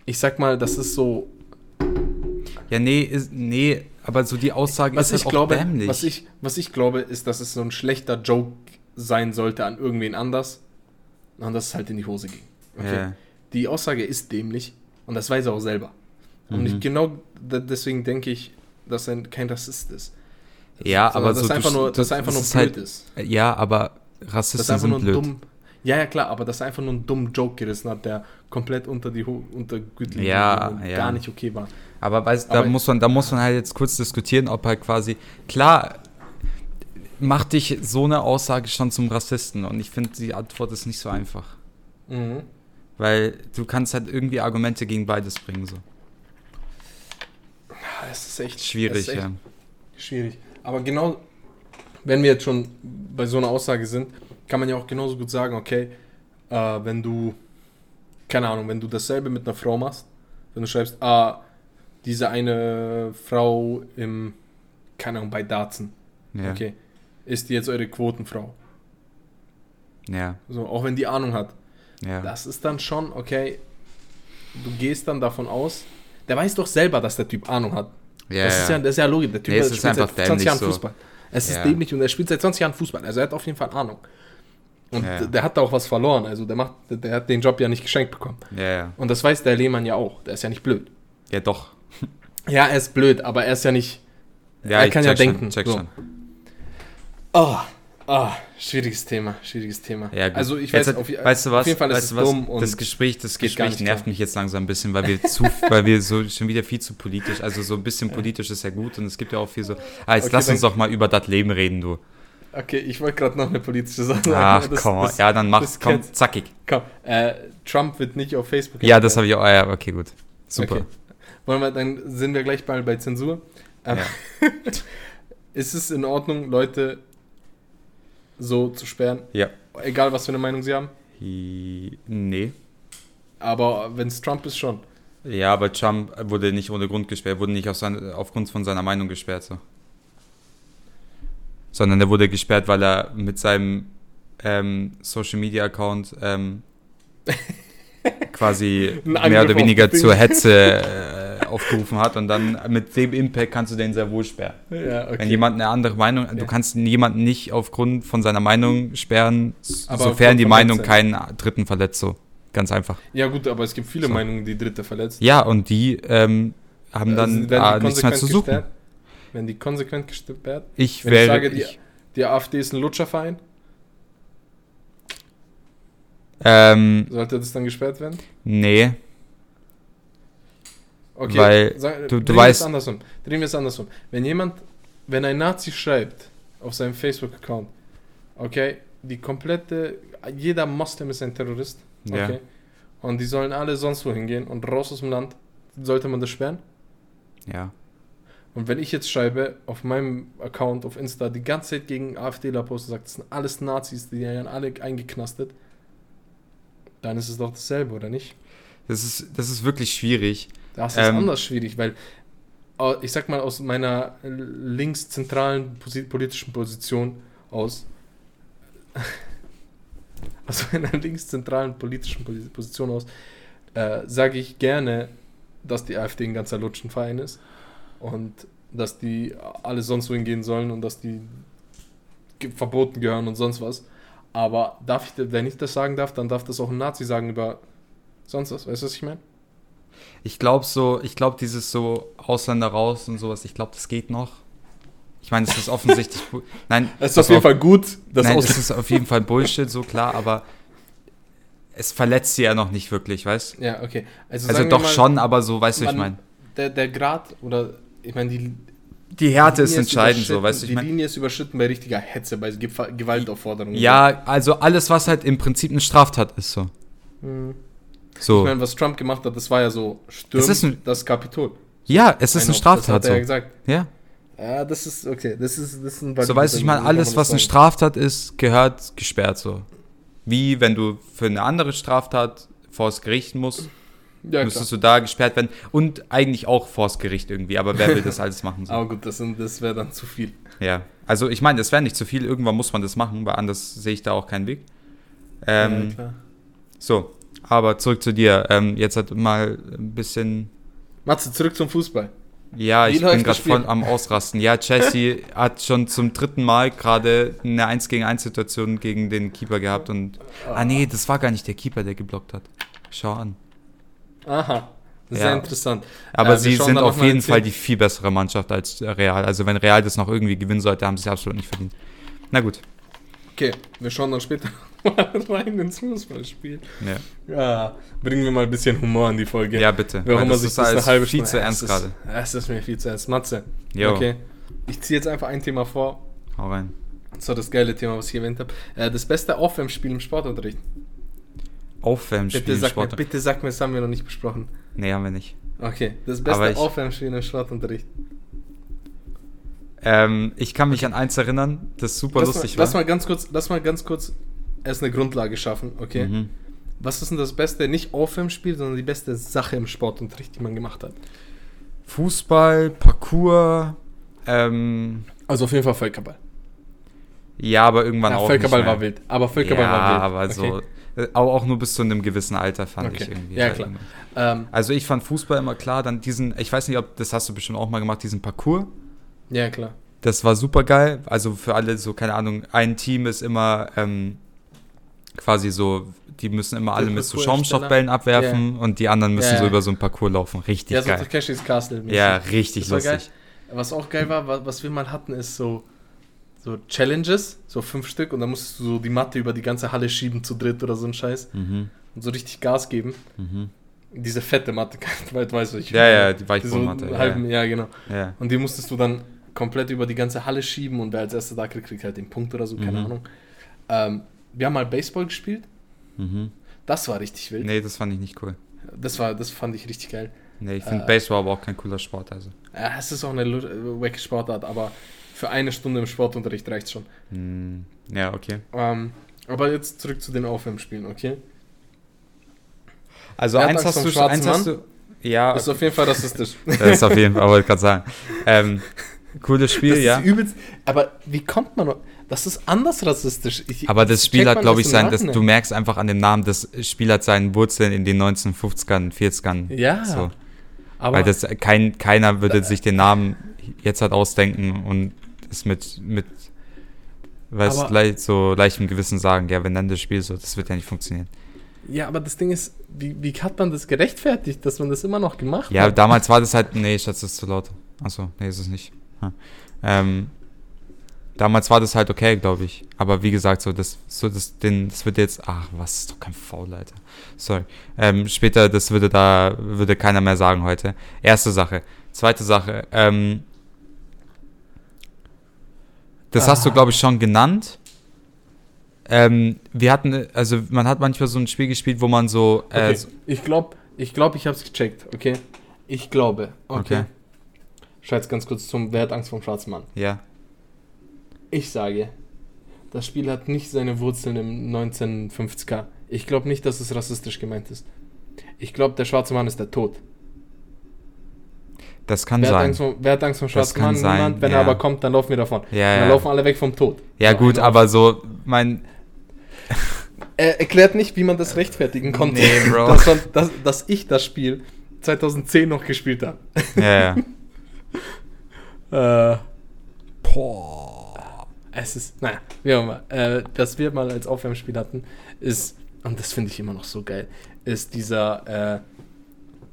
Ich sag mal, das ist so. Ja, nee, ist, nee, aber so die Aussage Was ist ich halt glaube, auch dämlich. was ich, was ich glaube, ist, dass es so ein schlechter Joke sein sollte an irgendwen anders. Und dass es halt in die Hose ging. Okay. Ja. Die Aussage ist dämlich und das weiß er auch selber. Und Mhm. ich genau deswegen denke ich, dass er kein Rassist ist. Ja, Sondern aber dass so er einfach nur, das- dass er einfach das nur ist blöd halt- ist. Ja, aber er Rassisten sind blöd. dumm. Ja, ja, klar, aber dass er einfach nur einen dummen Joke gerissen hat, der komplett unter die unter Gürtellinie Ja, ja. gar nicht okay war. Aber weißt, Aber- da muss man, da muss man halt jetzt kurz diskutieren, ob halt quasi klar macht dich so eine Aussage schon zum Rassisten und ich finde die Antwort ist nicht so einfach, Mhm. weil du kannst halt irgendwie Argumente gegen beides bringen so. Ah, Es ist echt Schwierig, ist echt ja. Schwierig. Aber genau, wenn wir jetzt schon bei so einer Aussage sind, kann man ja auch genauso gut sagen, okay, äh, wenn du, keine Ahnung, wenn du dasselbe mit einer Frau machst, wenn du schreibst, ah, diese eine Frau im, keine Ahnung, bei Darzen, Ja. okay, ist die jetzt eure Quotenfrau? Ja, So, auch wenn die Ahnung hat. ja. Das ist dann schon, okay, du gehst dann davon aus, der weiß doch selber, dass der Typ Ahnung hat. Ja, das, ist ja, das ist ja logisch. Der Typ Nee, es spielt seit 20 dämlich Jahren so. Fußball. Es ist Ja. dämlich und er spielt seit 20 Jahren Fußball. Also er hat auf jeden Fall Ahnung. Und Ja, ja. der hat da auch was verloren. Also der, macht, der hat den Job ja nicht geschenkt bekommen. ja, ja. Und das weiß der Lehmann ja auch. Der ist ja nicht blöd. Ja, doch. Ja, er ist blöd, aber er ist ja nicht. Ja, er ich kann ja schon, denken. check so. schon. Oh, oh, schwieriges Thema, schwieriges Thema. Ja, gut. Also ich Jetzt weiß, hat- auf, weißt du was? auf jeden Fall ist weißt es du was? dumm und das Gespräch, das Gespräch nervt mich jetzt langsam ein bisschen, weil wir zu, weil wir so schon wieder viel zu politisch, also so ein bisschen politisch ist ja gut und es gibt ja auch viel so. Ah, jetzt Okay, lass uns doch mal über das Leben reden, du. Okay, ich wollte gerade noch eine politische Sache sagen. Ach das- komm, das- ja dann mach, das komm, kennst- zackig. Komm, äh, Trump wird nicht auf Facebook. Ja, das habe ich auch. Ah, ja, okay, gut. Super. Okay. Wollen wir, dann sind wir gleich mal bei Zensur. Ähm, Ja. ist es in Ordnung, Leute so zu sperren. Ja. Egal, was für eine Meinung sie haben. Nee. Aber wenn es Trump ist, schon. Ja, aber Trump wurde nicht ohne Grund gesperrt, wurde nicht auf sein, aufgrund von seiner Meinung gesperrt, so. Sondern er wurde gesperrt, weil er mit seinem ähm, Social Media Account ähm, quasi mehr oder weniger zur Hetze äh, aufgerufen hat und dann mit dem Impact kannst du den sehr wohl sperren. Ja, okay. Wenn jemand eine andere Meinung, du Ja. kannst jemanden nicht aufgrund von seiner Meinung sperren, Aber sofern die Meinung keinen Dritten verletzt, so. Ganz einfach. ja, gut, aber es gibt viele So. Meinungen, die Dritte verletzt. Ja, und die ähm, haben dann Also, werden die nichts mehr zu suchen. gesperrt? Werden die konsequent gesperrt? Ich Wenn ich wäre. sage, die, ich, die AfD ist ein Lutscherverein, ähm, sollte das dann gesperrt werden? nee. Okay, Weil sag, du- du drehen wir es weißt- andersrum. Drehen wir es andersrum. Wenn jemand, wenn ein Nazi schreibt auf seinem Facebook-Account, okay, die komplette, jeder Moslem ist ein Terrorist, Ja. okay, und die sollen alle sonst wohin gehen und raus aus dem Land, sollte man das sperren? Ja. Und wenn ich jetzt schreibe auf meinem Account auf Insta die ganze Zeit gegen AfDler poste, sagt, das sind alles Nazis, die werden alle eingeknastet, dann ist es doch dasselbe, oder nicht? Das ist, das ist wirklich schwierig. Das ist Ähm, anders schwierig, weil ich sag mal aus meiner linkszentralen politischen Position aus, aus meiner linkszentralen politischen Posi- Position aus, äh, sage ich gerne, dass die AfD ein ganzer Lutschenverein ist und dass die alle sonst wohin gehen sollen und dass die verboten gehören und sonst was. Aber darf ich, wenn ich das sagen darf, dann darf das auch ein Nazi sagen über sonst was. Weißt du, was ich meine? Ich glaube so, ich glaube dieses so Ausländer raus und sowas, ich glaube, das geht noch. Ich meine, es ist offensichtlich. Nein, Es ist auf jeden auf. Fall gut, dass Nein, es ist auf jeden Fall Bullshit, so klar, aber es verletzt sie ja noch nicht wirklich, weißt Ja, okay. Also, Also doch mal, schon, aber so, weißt du, ich meine. Der, der Grad oder ich meine, die, Die Härte ist Linie entscheidend, so, überschritten- weißt du, ich Die meine. Linie ist überschritten bei richtiger Hetze, bei Gewaltaufforderungen. Ja, also alles, was halt im Prinzip eine Straftat ist, so. Hm. Ich So. meine, was Trump gemacht hat, das war ja so, stürmt ein- das Kapitol. Ja, es ist eine Ein- Straftat, Das hat er so. ja gesagt. Ja. Ja, das ist, okay, das ist, das ist ein So, weißt du, ich meine, alles, was eine Straftat ist, gehört gesperrt, so. Wie wenn du für eine andere Straftat vors Gericht musst, Ja, klar. müsstest du da gesperrt werden. Und eigentlich auch vors Gericht irgendwie, aber wer will das alles machen? So. Aber gut, das, das wäre dann zu viel. Ja, also ich meine, das wäre nicht zu viel, irgendwann muss man das machen, weil anders sehe ich da auch keinen Weg. Ähm, ja, klar. so, aber zurück zu dir. Ähm, jetzt hat mal ein bisschen. Matze, zurück zum Fußball. Ja, Wie ich bin gerade voll am Ausrasten. Ja, Chelsea hat schon zum dritten Mal gerade eine 1 gegen 1 Situation gegen den Keeper gehabt und. Ah, nee, das war gar nicht der Keeper, der geblockt hat. Schau an. Aha, sehr Ja. interessant. Aber Äh, sie sind auf jeden Fall die viel bessere Mannschaft als Real. Also, wenn Real das noch irgendwie gewinnen sollte, haben sie es absolut nicht verdient. Na gut. Okay, wir schauen dann später mal rein ins Fußballspiel. Ja, Ja, bringen wir mal ein bisschen Humor in die Folge. ja bitte. Warum man das sich ist das eine halbe viel Stunde... zu ernst gerade. Es ist mir viel zu ernst. Matze, Jo, okay. Ich ziehe jetzt einfach ein Thema vor. hau rein. War das geile Thema, was ich erwähnt habe. Äh, das beste Aufwärmspiel im Sportunterricht. Aufwärmspiel Bitte im sag, mir, Sport. bitte sag mir, das haben wir noch nicht besprochen. Nee, haben wir nicht. Okay, das beste ich- Aufwärmspiel im Sportunterricht. Ähm, ich kann mich an eins erinnern, das super Lass mal, lustig lass war. mal ganz kurz, lass mal ganz kurz erst eine Grundlage schaffen, okay? Mhm. Was ist denn das beste, nicht Aufwärmspiel, sondern die beste Sache im Sportunterricht, die man gemacht hat? Fußball, Parkour, ähm, Also auf jeden Fall Völkerball. ja, aber irgendwann Ja, auch Völkerball nicht mehr. war wild. Aber Völkerball ja, war wild. aber okay. so, äh, aber auch nur bis zu einem gewissen Alter fand Okay. ich irgendwie. Ja, halt klar. immer. Ähm, Also ich fand Fußball immer klar, dann diesen, ich weiß nicht, ob das hast du bestimmt auch mal gemacht, diesen Parcours. ja, klar. Das war super geil. Also für alle so, keine Ahnung, ein Team ist immer ähm, quasi so, die müssen immer alle mit so. Schaumstoffbällen abwerfen und die anderen müssen Ja, so über so einen Parcours laufen. Richtig Ja, so geil. Takeshis Castle. -mäßig. Ja, richtig war geil. lustig. Was auch geil war, wa- was wir mal hatten, ist so, so Challenges, so fünf Stück, und dann musstest du so die Matte über die ganze Halle schieben zu dritt oder so ein Scheiß Mhm, und so richtig Gas geben. mhm. Diese fette Matte, weißt, was ich Ja, ja, die so Weichbodenmatte. Ja, halben, ja, genau. ja. Und die musstest du dann komplett über die ganze Halle schieben und wer als erster da kriegt, kriegt halt den Punkt oder so, keine Mhm. Ahnung. Ähm, wir haben mal Baseball gespielt, Mhm. das war richtig wild. Nee, das fand ich nicht cool. Das, war, das fand ich richtig geil. Nee, ich finde Äh, Baseball aber auch kein cooler Sport. Also. Ja, es ist auch eine wacke Sportart, aber für eine Stunde im Sportunterricht reicht schon. Hm, Ja, okay. Ähm, aber jetzt zurück zu den Aufwärmspielen, okay? Also hat eins hast, du, schon- eins hast du. Ja, Das ist auf jeden Fall rassistisch. das ist auf jeden Fall, wollte ich gerade sagen. Ähm, cooles Spiel, das ja. ist übelst. Aber wie kommt man noch? Das ist anders rassistisch. Ich, Aber das Spiel hat, glaube ich, sein, das, Nachhinein. du merkst einfach an dem Namen, das Spiel hat seinen Wurzeln in den 1950ern, 40ern. Ja. So. aber Weil das kein, keiner würde sich den Namen jetzt halt ausdenken und es mit, mit weiß, Aber- leicht, so leichtem Gewissen sagen, ja, wir nennen das Spiel so, das wird ja nicht funktionieren. ja, aber das Ding ist, wie, wie hat man das gerechtfertigt, dass man das immer noch gemacht Ja, hat? damals war das halt, nee, Schatz, das ist zu laut. Achso, nee, ist es nicht. Hm. Ähm, damals war das halt okay, glaube ich. Aber wie gesagt, so das, so das, den, das wird jetzt, ach, was ist doch kein Foul, Alter. Sorry. Ähm, später, das würde da, würde keiner mehr sagen heute. Erste Sache. Zweite Sache, ähm, das hast du, Ah. glaube ich, schon genannt. Ähm, wir hatten, also man hat manchmal so ein Spiel gespielt, wo man so, äh, Okay, ich glaube, ich glaube, ich habe es gecheckt, okay? Ich glaube, okay. Okay. Jetzt ganz kurz zum Wer hat Angst vom schwarzen Mann. ja, Ich sage, das Spiel hat nicht seine Wurzeln im 1950er. Ich glaube nicht, dass es rassistisch gemeint ist. Ich glaube, der schwarze Mann ist der Tod. das kann Wer hat, sein. Angst vom, wer hat Angst vom schwarzen kann Mann? sein, Niemand. Wenn ja. er aber kommt, dann laufen wir davon. Ja, dann ja. laufen alle weg vom Tod. Ja, So, gut, aber so, mein, Er erklärt nicht, wie man das rechtfertigen konnte. Nee, Bro. Dass, man, dass, dass ich das Spiel 2010 noch gespielt habe. ja, ja. Äh, boah. Es ist, naja, wie auch immer. Äh, was wir mal als Aufwärmspiel hatten, ist, und das finde ich immer noch so geil, ist dieser äh,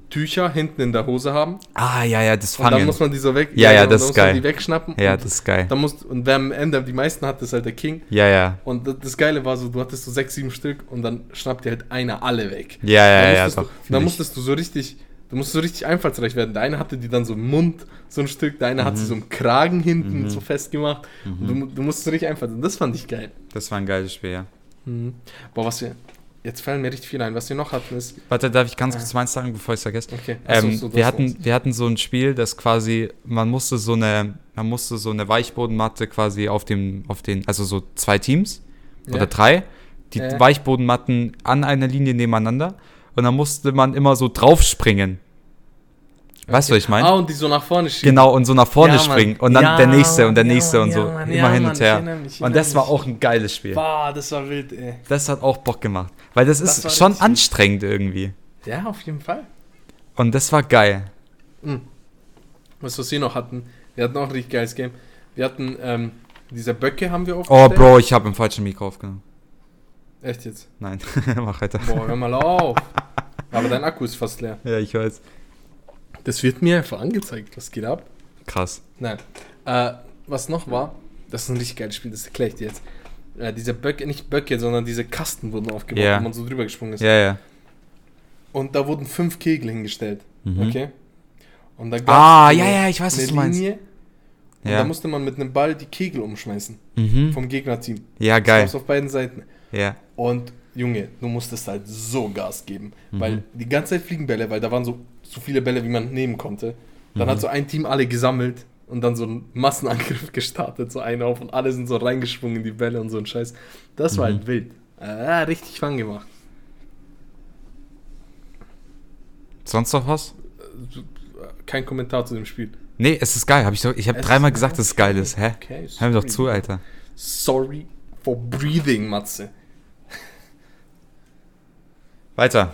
Tücher hinten in der Hose haben. Ah, ja, ja, das Und dann Fangen. muss man die so weg. Ja, ja, und das dann ist muss man geil. die wegschnappen. Ja, das ist geil. dann musst, und wer am Ende die meisten hat, ist halt der King. Ja, ja. Und das- das Geile war so, du hattest so sechs, sieben Stück und dann schnappt dir halt einer alle weg. Ja, ja, dann ja, musstest doch. Du, find dann musstest du so richtig, du musst so richtig einfallsreich werden. Der eine hatte die dann so im Mund, so ein Stück, der eine hat sie so im Kragen hinten Mhm. so festgemacht. Und du, du musst so richtig einfach sein. Das fand ich geil. Das war ein geiles Spiel, ja. Mhm. Boah, was wir, jetzt fallen mir richtig viel ein. Was wir noch hatten ist, Warte, darf ich ganz kurz meins sagen, bevor ich es vergesse? okay, Ähm, so, das wir, hatten, wir hatten so ein Spiel, das quasi, man musste so eine, man musste so eine Weichbodenmatte quasi auf dem, auf den, also so zwei Teams Ja. oder drei, die Ja. Weichbodenmatten an einer Linie nebeneinander und dann musste man immer so draufspringen. Weißt du, was ich meine? Ah, und die so nach vorne schieben. Genau, und so nach vorne Ja, springen und dann Ja, der nächste und der ja, nächste und so. Mann, immer hin Mann, und her. mich, ich und das war auch ein geiles Spiel. Boah, das war wild, ey. Das hat auch Bock gemacht. Weil das, Das ist schon anstrengend irgendwie. Ja, auf jeden Fall. Und das war geil. Mhm. Was, was wir noch hatten, wir hatten auch ein richtig geiles Game. Wir hatten, ähm, diese Böcke haben wir Oh, aufgestellt. Bro, ich habe im falschen Mikro aufgenommen. Echt jetzt? Nein, mach weiter. Boah, hör mal auf. Aber dein Akku ist fast leer. Ja, ich weiß. Das wird mir einfach angezeigt. Was geht ab? Krass. Nein. Äh, was noch war, das ist ein richtig geiles Spiel, das erkläre ich dir jetzt. Äh, diese Böcke, nicht Böcke, sondern diese Kasten wurden aufgebaut, Ja. wo man so drüber gesprungen ist. Ja, ja. Und da wurden fünf Kegel hingestellt. Mhm. Okay? Und da gab's Ah, eine- ja, ja, ich weiß, was du meinst. Linie. Und Ja. da musste man mit einem Ball die Kegel umschmeißen. Mhm. Vom Gegnerteam. Ja, Das geil. gab's auf beiden Seiten. Ja. Und Junge, du musstest halt so Gas geben. Mhm. Weil die ganze Zeit fliegen Bälle, weil da waren so, so viele Bälle, wie man nehmen konnte. Dann Mhm. hat so ein Team alle gesammelt und dann so einen Massenangriff gestartet, so einen auf und alle sind so reingesprungen in die Bälle und so ein Scheiß. Das war Mhm. halt wild. Ah, richtig fun gemacht. Sonst noch was? Kein Kommentar zu dem Spiel. Nee, es ist geil. Hab ich doch, ich habe dreimal gesagt, dass es geil ist. Hä? Okay, Hör mir doch zu, Alter. Sorry for breathing, Matze. Weiter.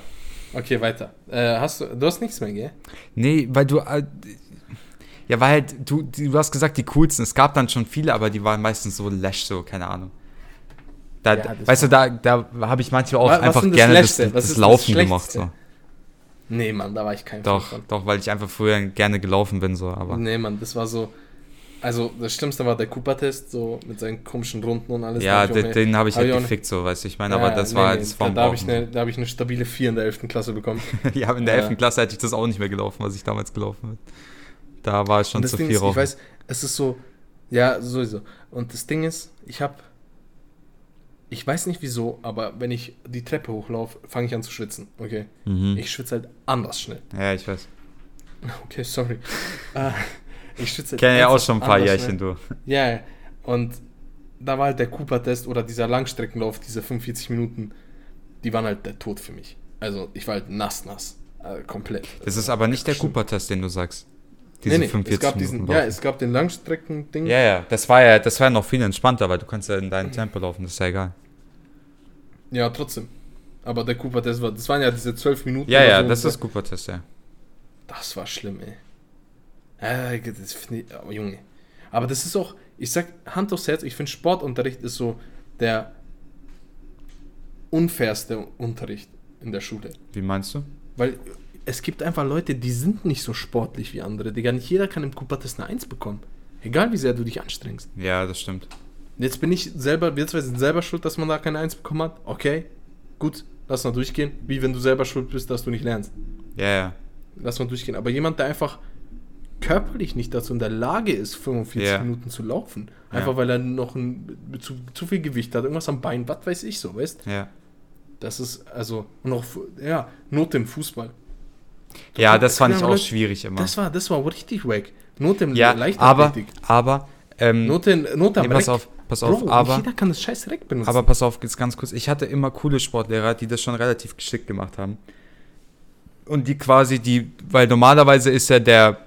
Okay, weiter. Äh, hast du, du hast nichts mehr, gell? Nee, weil du. Äh, ja, weil halt, du, du hast gesagt, die coolsten. Es gab dann schon viele, aber die waren meistens so lash, so, keine Ahnung. Da, Ja, weißt du, da, da habe ich manchmal auch Was- einfach das gerne das, das das Laufen gemacht. So. Nee, Mann, da war ich kein Doch, Fan von. doch, weil ich einfach früher gerne gelaufen bin, so, aber. Nee, Mann, das war so. Also, das Schlimmste war der Cooper-Test, so mit seinen komischen Runden und alles. Ja, den, den habe ich hab halt gefickt, so, weißt du, ich meine, Ja, aber das nee, war nee, da, vom da habe ich, eine- da hab ich eine stabile 4 in der 11. Klasse bekommen. Ja, in der Ja. 11. Klasse hätte ich das auch nicht mehr gelaufen, was ich damals gelaufen bin. Da war es schon zu Ding viel ist, ich weiß, es ist so, ja, sowieso. Und das Ding ist, ich habe, ich weiß nicht wieso, aber wenn ich die Treppe hochlaufe, fange ich an zu schwitzen, okay? Mhm. Ich schwitze halt anders schnell. Ja, ich weiß. Okay, sorry. Äh, ich Ich kenne ja auch schon ein paar anders Jährchen, du. Ja, ja. und da war halt der Cooper-Test oder dieser Langstreckenlauf, diese 45 Minuten, die waren halt der Tod für mich. Also ich war halt nass, nass. Äh, komplett. Das ist aber nicht der. Cooper-Test, den du sagst. Nee, nee, es gab diesen, Minuten ja, laufen. es gab den Langstrecken-Ding. ja, ja, das war ja, das war ja noch viel entspannter, weil du kannst ja in deinem Tempo laufen, das ist ja egal. Ja, trotzdem. Aber der Cooper-Test war, das waren ja diese 12 Minuten. Ja, ja, so. das ist Cooper-Test, ja. Das war schlimm, ey. Äh, das finde ich, aber Junge. Aber das ist auch, ich sag Hand aufs Herz, ich finde Sportunterricht ist so der unfairste Unterricht in der Schule. Wie meinst du? Weil es gibt einfach Leute, die sind nicht so sportlich wie andere. Digga, nicht jeder kann im Cooper-Test eine 1 bekommen. Egal wie sehr du dich anstrengst. Ja, das stimmt. Jetzt bin ich selber, wir zwei sind selber schuld, dass man da keine 1 bekommen hat. Okay, gut, lass mal durchgehen. Wie wenn du selber schuld bist, dass du nicht lernst. Ja, ja. Lass mal durchgehen. Aber jemand, der einfach körperlich nicht dazu in der Lage ist, 45 Ja. Minuten zu laufen, einfach Ja. weil er noch ein, zu, zu viel Gewicht hat, irgendwas am Bein, was weiß ich so, weißt Ja. Das ist, also, auch, ja, Not im Fußball. Ja, das fand ich auch schwierig immer. Das war, das war richtig wack. Not im ja, aber, Leichtathletik. aber, ähm, Not, in, Not am nee, pass auf, pass auf, aber, jeder kann das scheiß Reck benutzen. aber pass auf, jetzt ganz kurz. Ich hatte immer coole Sportlehrer, die das schon relativ geschickt gemacht haben. Und die quasi die, weil normalerweise ist ja der,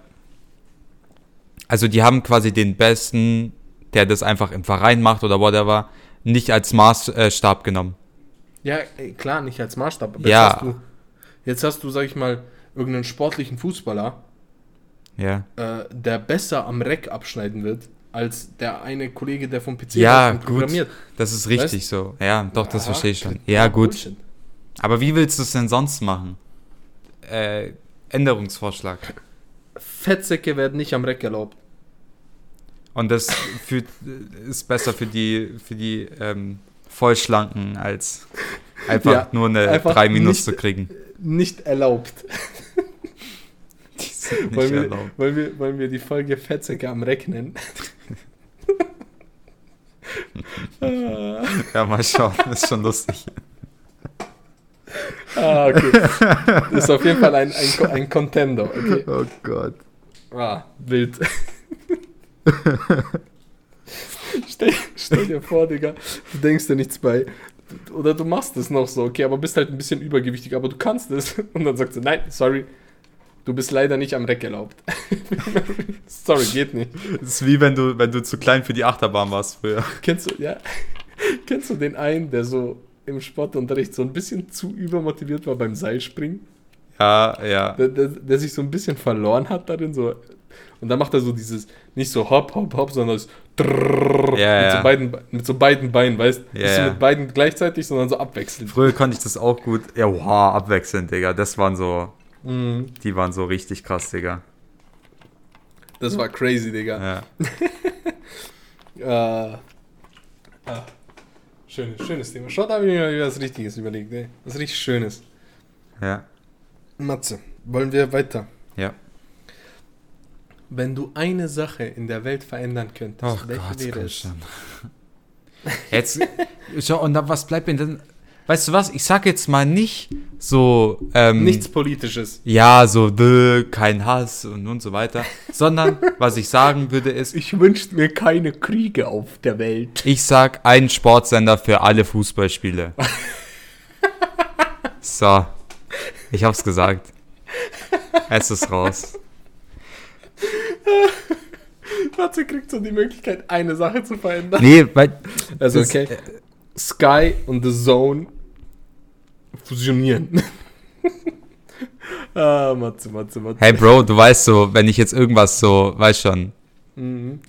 also die haben quasi den Besten, der das einfach im Verein macht oder whatever, nicht als Maßstab genommen. Ja, klar, nicht als Maßstab. Aber Ja. Jetzt hast, du, jetzt hast du, sag ich mal, irgendeinen sportlichen Fußballer, Ja. äh, der besser am Reck abschneiden wird, als der eine Kollege, der vom PC Ja, programmiert. Das ist richtig so. Ja, doch, das Ja, verstehe ich schon. ja, Ja, gut. Bullshit. Aber wie willst du es denn sonst machen? Äh, Änderungsvorschlag. Fettsäcke werden nicht am Reck erlaubt. Und das fühlt, ist besser für die, für die ähm, Vollschlanken, als einfach Ja, nur eine einfach 3 Minus nicht- zu kriegen. Nicht erlaubt. Die sind nicht Wollen wir, erlaubt. wollen, wir, wollen wir die Folge Fettsäcke am Reck nennen? Ja, mal schauen, das ist schon lustig. ah, okay. Das ist auf jeden Fall ein, ein, ein Contender, okay? Oh Gott. Ah, wild. stell, stell dir vor, Digga, du denkst dir nichts bei. Oder du machst es noch so, okay, aber bist halt ein bisschen übergewichtig, aber du kannst es. Und dann sagst du, nein, sorry, du bist leider nicht am Reck erlaubt. sorry, geht nicht. Das ist wie wenn du, wenn du zu klein für die Achterbahn warst früher. Kennst du, ja, kennst du den einen, der so im Sportunterricht so ein bisschen zu übermotiviert war beim Seilspringen? Ja, ja. der, der, der sich so ein bisschen verloren hat darin. So. Und dann macht er so dieses, nicht so hopp, hopp, hopp, sondern das Trrrr Ja, mit, ja. So beiden, mit so beiden Beinen, weißt du? Ja, nicht so mit beiden gleichzeitig, sondern so abwechselnd. Früher konnte ich das auch gut. Ja, wow, abwechselnd, Digga. Das waren so, Mhm. die waren so richtig krass, Digga. Das war crazy, Digga. Ja. Äh, ah. Schönes, schönes Thema. Schaut, da habe ich mir was Richtiges überlegt, ey. Was richtig Schönes. Ja. Matze, wollen wir weiter? Ja. Wenn du eine Sache in der Welt verändern könntest, Oh welche Gott, wäre es? schon. Jetzt, schau, und dann, was bleibt mir denn? Weißt du was? Ich sag jetzt mal nicht so, ähm, Nichts Politisches. ja, so, dö, kein Hass und, und so weiter, sondern was ich sagen würde ist, Ich wünschte mir keine Kriege auf der Welt. ich sag einen Sportsender für alle Fußballspiele. So, ich hab's gesagt. Es ist raus. Matze kriegt so die Möglichkeit, eine Sache zu verändern. Nee, weil, Also, okay. Sky und The Zone fusionieren. ah, Matze, Matze, Matze. hey Bro, du weißt so, wenn ich jetzt irgendwas so, weißt schon, Mhm.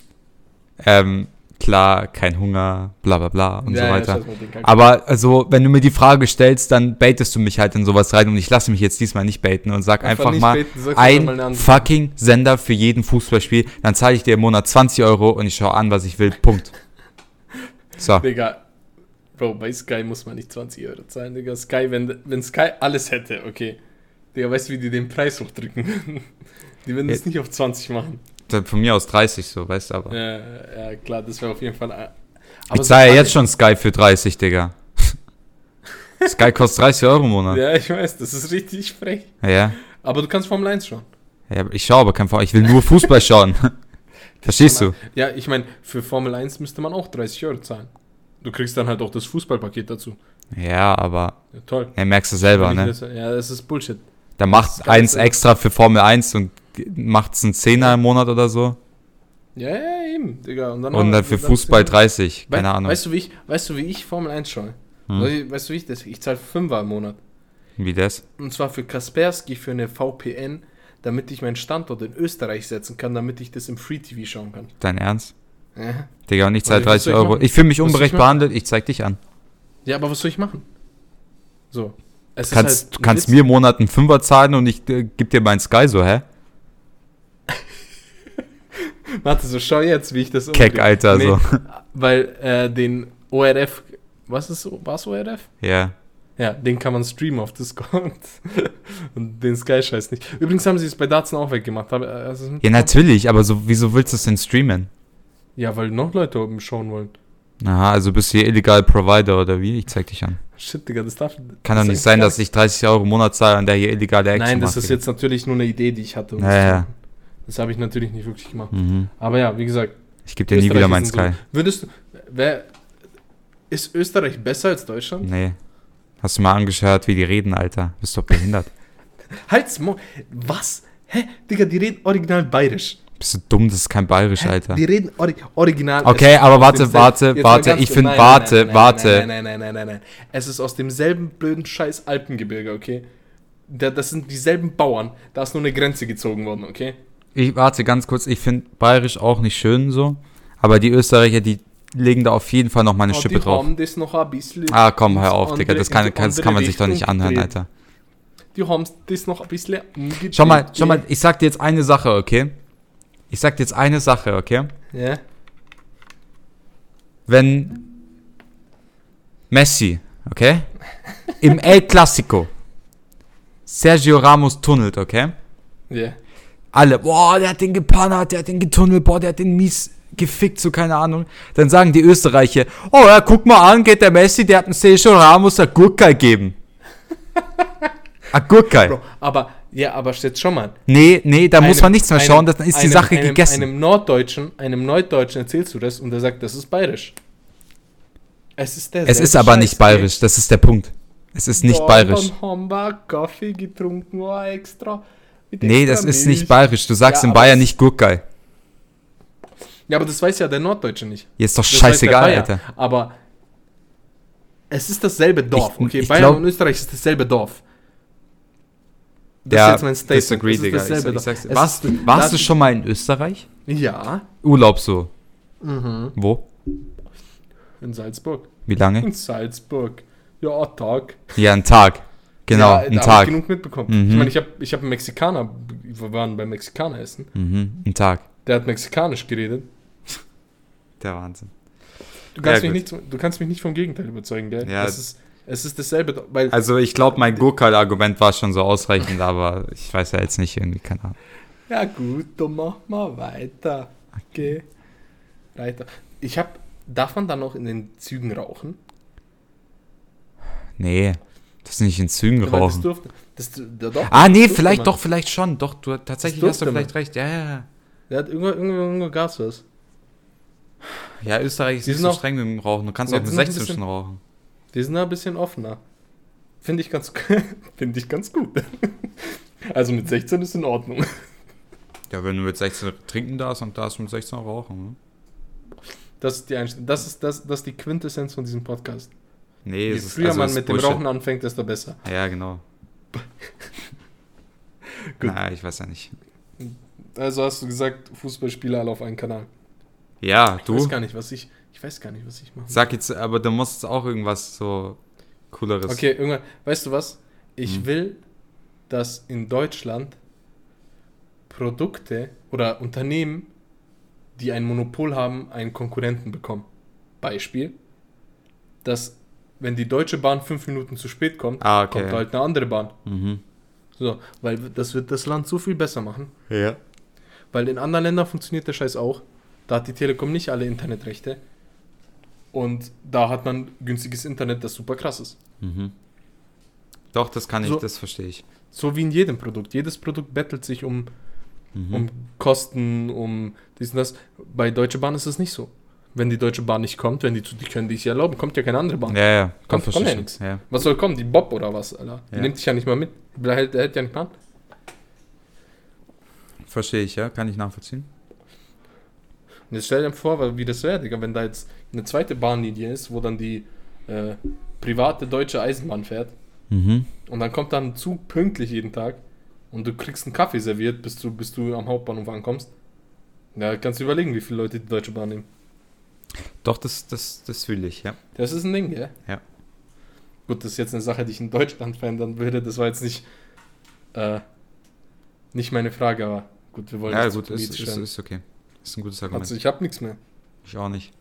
ähm, klar, kein Hunger, bla bla bla und Ja, so ja, weiter. mal Kack. Aber also, wenn du mir die Frage stellst, dann baitest du mich halt in sowas rein und ich lasse mich jetzt diesmal nicht baiten und sag Einfach einfach, mal baiten, mal ein andere. fucking Sender für jeden Fußballspiel, dann zahle ich dir im Monat 20 Euro und ich schaue an, was ich will. Punkt. So. Digga, Bro, bei Sky muss man nicht 20 Euro zahlen, Digga. Sky, wenn, wenn Sky alles hätte, okay. Digga, weißt du, wie die den Preis hochdrücken würden? Die würden das Ja. nicht auf 20 machen. Von mir aus 30 so, weißt du aber. Ja, ja klar, das wäre auf jeden Fall. äh, Aber ich zahle ja jetzt schon Sky für 30, Digga. Sky kostet 30 Euro im Monat. Ja, ich weiß, das ist richtig frech. Ja. Aber du kannst Formel 1 schauen. ja. Ich schaue aber kein Fußball. Ich will nur Fußball schauen. Verstehst du? Ja, ich meine, für Formel 1 müsste man auch 30 Euro zahlen. Du kriegst dann halt auch das Fußballpaket dazu. Ja, aber Ja, toll. ja, merkst du selber, ne? das- Ja, das ist Bullshit. Da macht eins geil. extra für Formel 1 und macht's einen Zehner im Monat oder so. Ja, ja, eben, Digga. Und dann, Und dann für Fußball 30, Wei- keine Ahnung. Weißt du, wie ich, weißt du, wie ich Formel 1 schaue? Hm. Weißt du- wie ich das? Ich zahle 5er im Monat. Wie das? Und zwar für Kaspersky für eine VPN, damit ich meinen Standort in Österreich setzen kann, damit ich das im Free TV schauen kann. Dein Ernst? Ja, Digga, und ich zahle soll ich 30 Euro. machen? Ich fühle mich unberecht ich behandelt, ich zeig dich an. ja aber was soll ich machen? So. Es Kannst, halt du kannst Witz. mir im Monat einen Fünfer zahlen und ich äh, geb dir meinen Sky so, hä? Warte, so schau jetzt, wie ich das Keck, umdrehe. Alter, Nee, so. Weil äh, den ORF, was ist, was ORF? Ja. Ja, den kann man streamen auf Discord. Und den Sky-Scheiß nicht. Übrigens haben sie es bei Datsun auch weggemacht. Äh, es Ja, natürlich, aber so, wieso willst du es denn streamen? Ja, weil noch Leute oben schauen wollen. Aha, also bist du hier illegal Provider oder wie? Ich zeig dich an. Shit, Digga, das darf. Kann das doch nicht sein, dass ich 30 Euro im Monat zahle und der hier illegale Action Nein, das macht, ist jetzt natürlich nur eine Idee, die ich hatte. Ja, ja. Das habe ich natürlich nicht wirklich gemacht. Mhm. Aber ja, wie gesagt. Ich geb dir nie wieder meinen Sky. So, würdest du. Wer, ist Österreich besser als Deutschland? Nee. Hast du mal angeschaut, wie die reden, Alter? Bist doch behindert. Halt's Mo. Was? Hä? Digga, die reden original bayerisch. Bist du dumm? Das ist kein bayerisch? Alter. Die reden ori original. Okay, aber warte, warte, warte, ich kurz. find- Nein, warte, nein, nein, warte. Nein, nein, nein, nein, nein, nein. Es ist aus demselben blöden scheiß Alpengebirge, okay? Da, das sind dieselben Bauern. Da ist nur eine Grenze gezogen worden, okay? Ich warte ganz kurz. Ich finde bayerisch auch nicht schön so. Aber die Österreicher, die legen da auf jeden Fall noch mal eine Und Schippe die drauf. haben das noch ein bisschen. Ah, komm, hör auf, Digga. Das kann, das kann man sich doch nicht anhören. Alter. Die haben das noch ein bisschen umgedreht. Schau mal, schau mal, ich sag dir jetzt eine Sache, okay? Ich sag dir jetzt eine Sache, okay? Ja? Wenn Messi, okay? Im El Clasico Sergio Ramos tunnelt, okay? Ja. Alle, boah, der hat den gepannert, der hat den getunnelt, boah, der hat den mies gefickt, so keine Ahnung. Dann sagen die Österreicher, oh ja, guck mal an, geht der Messi, der hat dem Sergio Ramos Gurkei gegeben. Gurkei. Bro, aber, ja, aber jetzt schon mal. Nee, nee, da muss Einem- man nichts mehr schauen, einem- dann ist die einem- Sache einem, gegessen. Einem Norddeutschen, einem Norddeutschen erzählst du das und der sagt, das ist bayerisch. Es ist der es ist aber nicht bayerisch, das ist der Punkt. Es ist nicht bayerisch. Dann haben wir Kaffee getrunken, oh, extra. mit Nee, extra das ist nicht bayerisch. Du sagst Ja, in Bayern nicht Gurkei. Ja, aber das weiß ja der Norddeutsche nicht. Hier ist doch Das scheißegal. Alter. Aber es ist dasselbe Dorf, Ich- okay? ich Bayern glaub- und Österreich ist dasselbe Dorf. Das Ja, ist jetzt mein Statement. disagree, Es ist. Ich, dasselbe ich sag's, Es warst ist- warst das- du schon mal in Österreich? Ja. Urlaub so. Mhm. Wo? In Salzburg. Wie lange? In Salzburg. Ja, ein Tag. Ja, ein Tag. Genau, ja, ein Tag. Ich genug mitbekommen. Mhm. Ich meine, ich habe ich hab einen Mexikaner, wir waren beim Mexikaner essen. Mhm, ein Tag. Der hat mexikanisch geredet. Der Wahnsinn. Du kannst, Ja, mich, nicht, du kannst mich nicht vom Gegenteil überzeugen, gell? Ja. Es, ist, es ist dasselbe, weil Also ich glaube, mein Gurkei-Argument war schon so ausreichend, aber ich weiß ja jetzt nicht irgendwie, keine Ahnung. Ja gut, dann mach mal weiter. Okay. Weiter. Ich hab. Darf man dann noch in den Zügen rauchen? Nee, das ist nicht in Zügen Ja, weil Das rauchen. durfte, das, da, doch, Ah, nee, vielleicht man. doch, vielleicht schon. Doch, du tatsächlich hast du vielleicht recht. Ja, ja, ja. Der hat irgendwo, irgendwo, irgendwo Gas was. Ja, Österreich ist nicht so streng mit dem Rauchen. Du kannst Ja, auch mit sind noch ein 16 bisschen- schon rauchen. Die sind da ein bisschen offener. Finde ich ganz, finde ich ganz gut. Also mit 16 ist in Ordnung. Ja, wenn du mit 16 trinken darfst und darfst du mit 16 auch rauchen. Ne? Das ist die Einstellung. Das ist, das, das ist die Quintessenz von diesem Podcast. Nee, Je es ist, früher also man mit Bullshit. dem Rauchen anfängt, desto besser. Ja, genau. Gut. Naja, ich weiß ja nicht. Also hast du gesagt, Fußballspieler alle auf einen Kanal. Ja, Ich weiß du? gar nicht, was ich. Ich weiß gar nicht, was ich mache. Sag jetzt, aber du musst auch irgendwas so cooleres. Okay, irgendwann. Weißt du was? Ich Hm. will, dass in Deutschland Produkte oder Unternehmen, die ein Monopol haben, einen Konkurrenten bekommen. Beispiel, dass wenn die Deutsche Bahn fünf Minuten zu spät kommt, Ah, okay. kommt halt eine andere Bahn. Mhm. So, weil das wird das Land so viel besser machen. Ja. Weil in anderen Ländern funktioniert der Scheiß auch. Da hat die Telekom nicht alle Internetrechte. Und da hat man günstiges Internet, das super krass ist. Mhm. Doch, das kann ich, So. das verstehe ich. So wie in jedem Produkt. Jedes Produkt bettelt sich um Mhm. um Kosten, um dies und das. Bei Deutsche Bahn ist es nicht so. Wenn die Deutsche Bahn nicht kommt, wenn die, zu- die können die sich erlauben, kommt ja keine andere Bahn. Ja, ja, Kommt- kommt ja nix. Ja. Was soll kommen? Die Bob oder was, Alter? Die Ja. nimmt dich ja nicht mal mit. Der hält, der hält ja nicht mal an. Verstehe ich, ja, kann ich nachvollziehen. Und jetzt stell dir vor, wie das wäre, Digga, wenn da jetzt eine zweite Bahnlinie ist, wo dann die äh, private deutsche Eisenbahn fährt Mhm. und dann kommt dann ein Zug pünktlich jeden Tag und du kriegst einen Kaffee serviert, bis du, bis du am Hauptbahnhof ankommst. Ja, kannst du überlegen, wie viele Leute die Deutsche Bahn nehmen. Doch, das, das, das fühle ich, ja. Das ist ein Ding, gell? Ja. Gut, das ist jetzt eine Sache, die ich in Deutschland verändern würde. Das war jetzt nicht, äh, nicht meine Frage, aber gut, wir wollen Ja, das gut, ist, ist, ist okay. Ist ein gutes Argument. Also ich hab nichts mehr. ich auch nicht.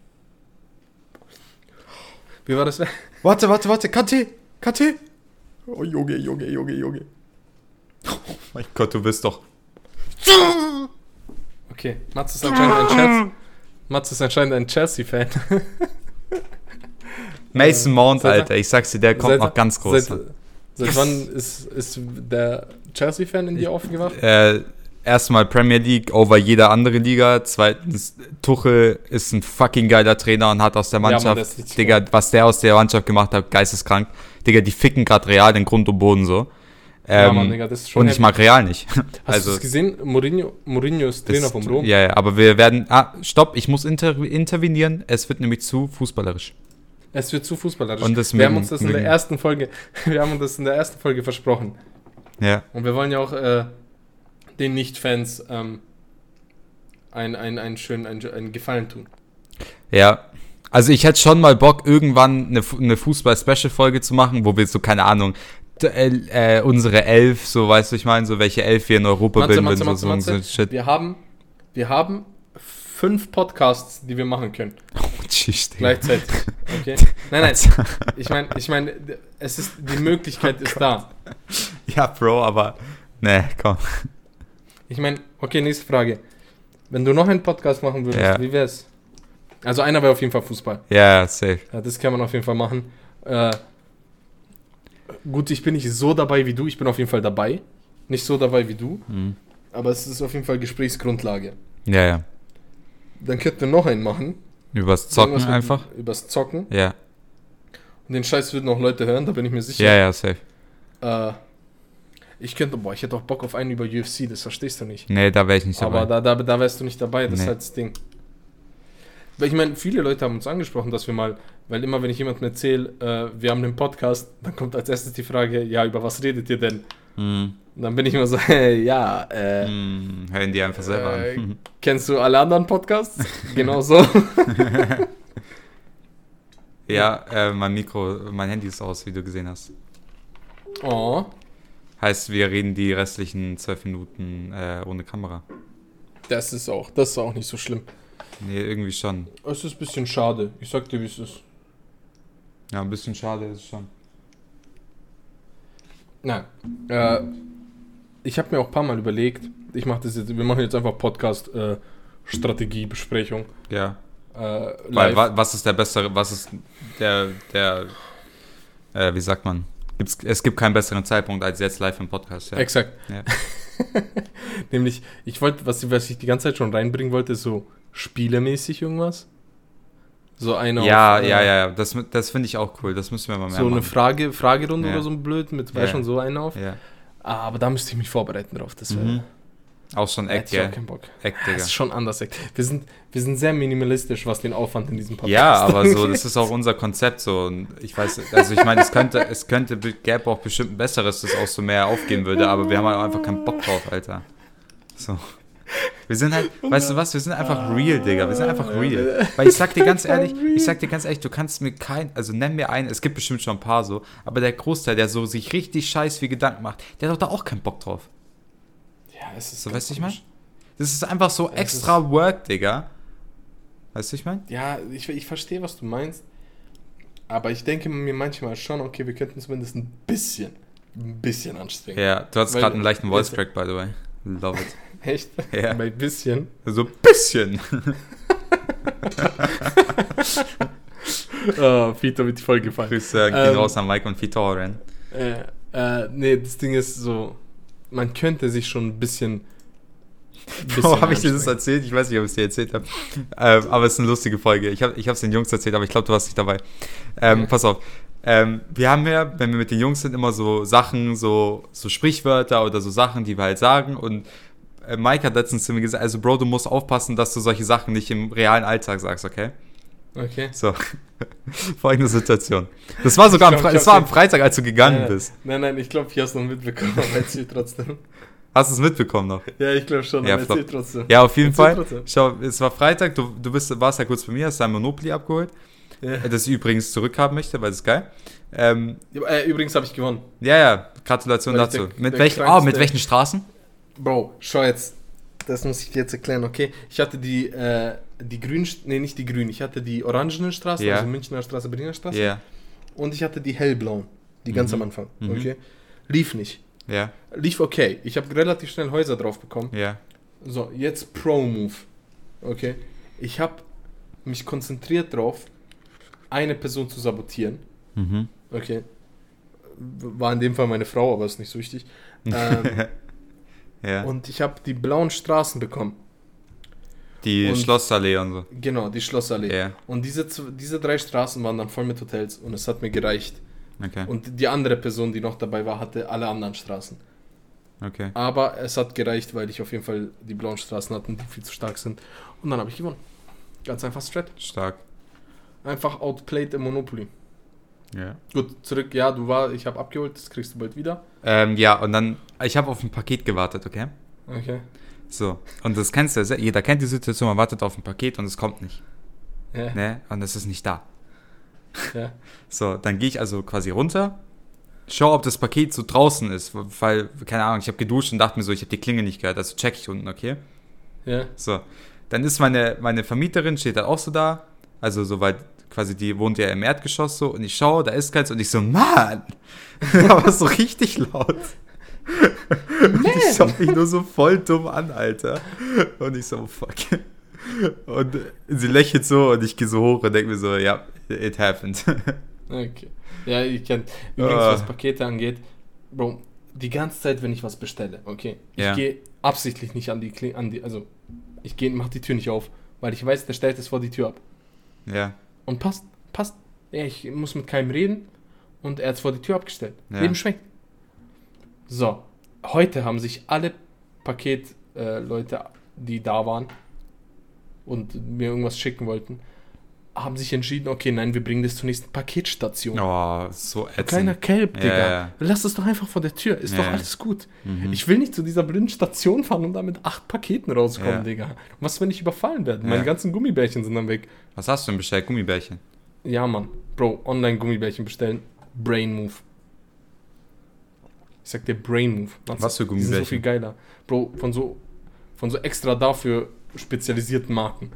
Wie war das? Warte, warte, warte, KT, KT. Oh, Junge, Junge, Junge, Junge. Mein Gott, du bist doch. Okay, Mats ist anscheinend ein Chelsea. Mats ist anscheinend ein Chelsea-Fan. Mason Mount, seit- Alter, ich sag's dir, der kommt noch ganz groß. Seit, seit wann ist, ist der Chelsea-Fan in dir aufgewacht? Äh, erstmal Premier League over jeder andere Liga. Zweitens, Tuchel ist ein fucking geiler Trainer und hat aus der Ja, Mann, Mannschaft, ist richtig Digga, was der aus der Mannschaft gemacht hat, geisteskrank. Digga, die ficken gerade Real den Grund und Boden so. Ja, Ähm, Mann, Digga, das ist schon und ich mag Real nicht. Hast also, du es gesehen? Mourinho, Mourinho ist Trainer vom Rom. Ja, ja, aber wir werden. Ah, stopp, ich muss inter intervenieren. Es wird nämlich zu fußballerisch. Es wird zu fußballerisch. Und das wir haben uns das in der ersten Folge, wir haben uns das in der ersten Folge versprochen. Ja. Und wir wollen ja auch äh, den Nicht-Fans ähm, einen ein, ein schönen einen, einen Gefallen tun. Ja. Also ich hätte schon mal Bock, irgendwann eine, eine Fußball-Special-Folge zu machen, wo wir so, keine Ahnung, äh, äh, unsere Elf, so weißt du, ich meine, so welche Elf wir in Europa Matze, bilden Matze, so, so, Matze. so Shit. Wir haben, wir haben fünf Podcasts, die wir machen können. Tschüss, Digga. Gleichzeitig. Okay? Nein, nein. Ich meine, ich meine, es ist, die Möglichkeit ist da. Ja, Bro, aber. Ne, komm. Ich meine, okay, nächste Frage. Wenn du noch einen Podcast machen würdest, Ja. wie wär's? Also einer wäre auf jeden Fall Fußball. Ja, safe. Ja, das kann man auf jeden Fall machen. Äh, gut, ich bin nicht so dabei wie du, ich bin auf jeden Fall dabei. Nicht so dabei wie du, Mhm. aber es ist auf jeden Fall Gesprächsgrundlage. Ja, ja. Dann könnten wir noch einen machen. Übers Zocken mit- einfach. Übers Zocken. Ja. Und den Scheiß würden auch Leute hören, da bin ich mir sicher. Ja, ja, safe. Äh, ich könnte, boah, ich hätte auch Bock auf einen über UFC, das verstehst du nicht. Nee, da wäre ich nicht dabei. Aber da, da, da wärst du nicht dabei, das ist Nee. halt das Ding. Weil ich meine, viele Leute haben uns angesprochen, dass wir mal, weil immer wenn ich jemandem erzähle, äh, wir haben einen Podcast, dann kommt als erstes die Frage, ja, über was redet ihr denn? Mhm. Und dann bin ich immer so, hey, ja, äh, Mhm. Hören die einfach selber Äh, an. kennst du alle anderen Podcasts? genau so. Ja, äh, mein Mikro, mein Handy ist aus, wie du gesehen hast. Oh, Heißt, wir reden die restlichen zwölf Minuten äh, ohne Kamera. das ist auch, das ist auch nicht so schlimm. Nee, irgendwie schon. Es ist ein bisschen schade. Ich sag dir, wie es ist. Ja, ein bisschen schade ist es schon. Nein. Äh, ich habe mir auch ein paar Mal überlegt, ich mache das jetzt, wir machen jetzt einfach Podcast äh, Strategiebesprechung. Ja. Äh, Weil wa was ist der bessere, was ist der, der, äh, wie sagt man? Gibt's, es gibt keinen besseren Zeitpunkt als jetzt live im Podcast, ja. Exakt. Ja. Nämlich, ich wollte, was, was ich die ganze Zeit schon reinbringen wollte, ist so spielemäßig irgendwas. So eine Ja, auf, äh, ja, ja, ja, das, das finde ich auch cool, das müssen wir mal mehr So eine machen. Frage, Fragerunde Ja. oder so ein blöd mit, Ja. weiß schon, so eine auf. Aber da müsste ich mich vorbereiten drauf. Das wäre. Mhm. Auch Act, ich auch ja. keinen Bock. Act, Das Digga. ist schon anders. Wir sind, wir sind sehr minimalistisch, was den Aufwand in diesem Podcast Ja, aber so, das ist auch unser Konzept so. Und ich weiß, also ich meine, es könnte, es könnte, gäbe auch bestimmt ein besseres, das auch so mehr aufgehen würde, aber wir haben halt einfach keinen Bock drauf, Alter. So. Wir sind halt, weißt du was, wir sind einfach real, Digga. Wir sind einfach real. Weil ich sag dir ganz ehrlich, ich sag dir ganz ehrlich, du kannst mir kein, also nenn mir einen, es gibt bestimmt schon ein paar so, aber der Großteil, der so sich richtig scheiß wie Gedanken macht, der hat doch da auch keinen Bock drauf. Ja, es ist So, weißt du, ich meine? Das ist einfach so Es extra Work, Digga. Weißt du, ich meine? Ja, ich, ich verstehe, was du meinst. Aber ich denke mir manchmal schon, okay, wir könnten zumindest ein bisschen, ein bisschen anstrengen. Ja, du hast Weil- gerade einen leichten Voice Crack, by the way. Love it. Echt? Ja. Bei ein bisschen. So ein bisschen. Oh, Vito wird die voll gefallen. Grüße gehen Ähm, raus an Mike und Vitoren. Äh, äh, nee, das Ding ist so, man könnte sich schon ein bisschen Bro, habe ich dir das erzählt? Ich weiß nicht, ob ich es dir erzählt habe. Ähm, aber es ist eine lustige Folge. Ich habe es den Jungs erzählt, aber ich glaube, du warst nicht dabei. Ähm, Ja. Pass auf. Ähm, wir haben ja, wenn wir mit den Jungs sind, immer so Sachen, so, so Sprichwörter oder so Sachen, die wir halt sagen. Und äh, Mike hat letztens zu mir gesagt, also Bro, du musst aufpassen, dass du solche Sachen nicht im realen Alltag sagst, okay? Okay. So, folgende Situation. Das war sogar Ich am, glaub, Fre das war am Freitag, als du gegangen Nein, bist. Nein, nein, ich glaube, ich habe es noch mitbekommen, aber erzähl trotzdem. Hast du es mitbekommen noch? Ja, ich glaube schon, Ja, aber erzähl trotzdem. Ja, auf jeden Erzähl Fall. trotzdem. Schau, es war Freitag, du, du bist, warst ja kurz bei mir, hast dein Monopoly abgeholt, Ja. das ich übrigens zurückhaben möchte, weil das ist geil. Ähm, Äh, übrigens habe ich gewonnen. ja, ja, Gratulation Weil dazu. der- mit, der welchen, oh, mit welchen Straßen? Bro, schau jetzt. Das muss ich dir jetzt erklären, okay? Ich hatte die, äh, die grünen, nee, nicht die grünen, ich hatte die orangenen Straßen, Ja. also Münchner Straße, Berliner Straße. Ja, Und ich hatte die hellblauen, die ganz am Anfang, Mhm. okay? Lief nicht. ja, Lief okay. Ich habe relativ schnell Häuser drauf bekommen. ja. So, jetzt Pro-Move. Okay? Ich habe mich konzentriert drauf, eine Person zu sabotieren. Mhm. Okay? War in dem Fall meine Frau, aber ist nicht so wichtig. Ähm, ja. und ich habe die blauen Straßen bekommen. Die und- Schlossallee und so. Genau, die Schlossallee. Ja, Und diese, diese drei Straßen waren dann voll mit Hotels und es hat mir gereicht. okay, Und die andere Person, die noch dabei war, hatte alle anderen Straßen. okay. Aber es hat gereicht, weil ich auf jeden Fall die blauen Straßen hatten, die viel zu stark sind. Und dann habe ich gewonnen. Ganz einfach straight. Stark. Einfach outplayed im Monopoly. Ja. Gut, zurück, ja, du war, ich habe abgeholt, das kriegst du bald wieder. Ähm, ja, und dann, ich habe auf ein Paket gewartet, okay? Okay. So, und das kennst du, ja jeder kennt die Situation, man wartet auf ein Paket und es kommt nicht, Ja, ne? Und es ist nicht da. ja. So, dann gehe ich also quasi runter, schau, ob das Paket so draußen ist, weil, keine Ahnung, ich habe geduscht und dachte mir so, ich habe die Klinge nicht gehört, also check ich unten, okay? ja. So, dann ist meine, meine Vermieterin, steht dann auch so da, also soweit quasi, die wohnt ja im Erdgeschoss so, und ich schaue, da ist keins, und ich so, Mann! Aber so richtig laut. Und ich schau mich nur so voll dumm an, Alter. Und ich so, oh, fuck. Und sie lächelt so und ich gehe so hoch und denke mir so, ja, it happened. Okay. Ja, ich kenn. Übrigens, Ah. was Pakete angeht, Bro, die ganze Zeit, wenn ich was bestelle, okay, ich Ja. gehe absichtlich nicht an die, Kling- an die, also ich gehe, mach die Tür nicht auf, weil ich weiß, der stellt es vor die Tür ab. Ja, Und passt, passt. Ja, ich muss mit keinem reden und er hat es vor die Tür abgestellt. Ja. Leben schmeckt. So, heute haben sich alle Paketleute, äh, die da waren und mir irgendwas schicken wollten, haben sich entschieden, okay, nein, wir bringen das zur nächsten Paketstation. oh, so ätzend. Kleiner Kelp, Ja, Digga. ja. Lass es doch einfach vor der Tür. Ist Ja. doch alles gut. Mhm. Ich will nicht zu dieser blinden Station fahren und da mit acht Paketen rauskommen, Ja. Digga. Was, wenn ich überfallen werde? Meine ganzen Gummibärchen sind dann weg. Was hast du denn bestellt? Gummibärchen? Ja, Mann. Bro, online-Gummibärchen bestellen. Brain Move. Ich sag dir Brain Move. Mann, Was für Die sind so Gummibärchen? viel geiler. Bro, von so, von so extra dafür spezialisierten Marken.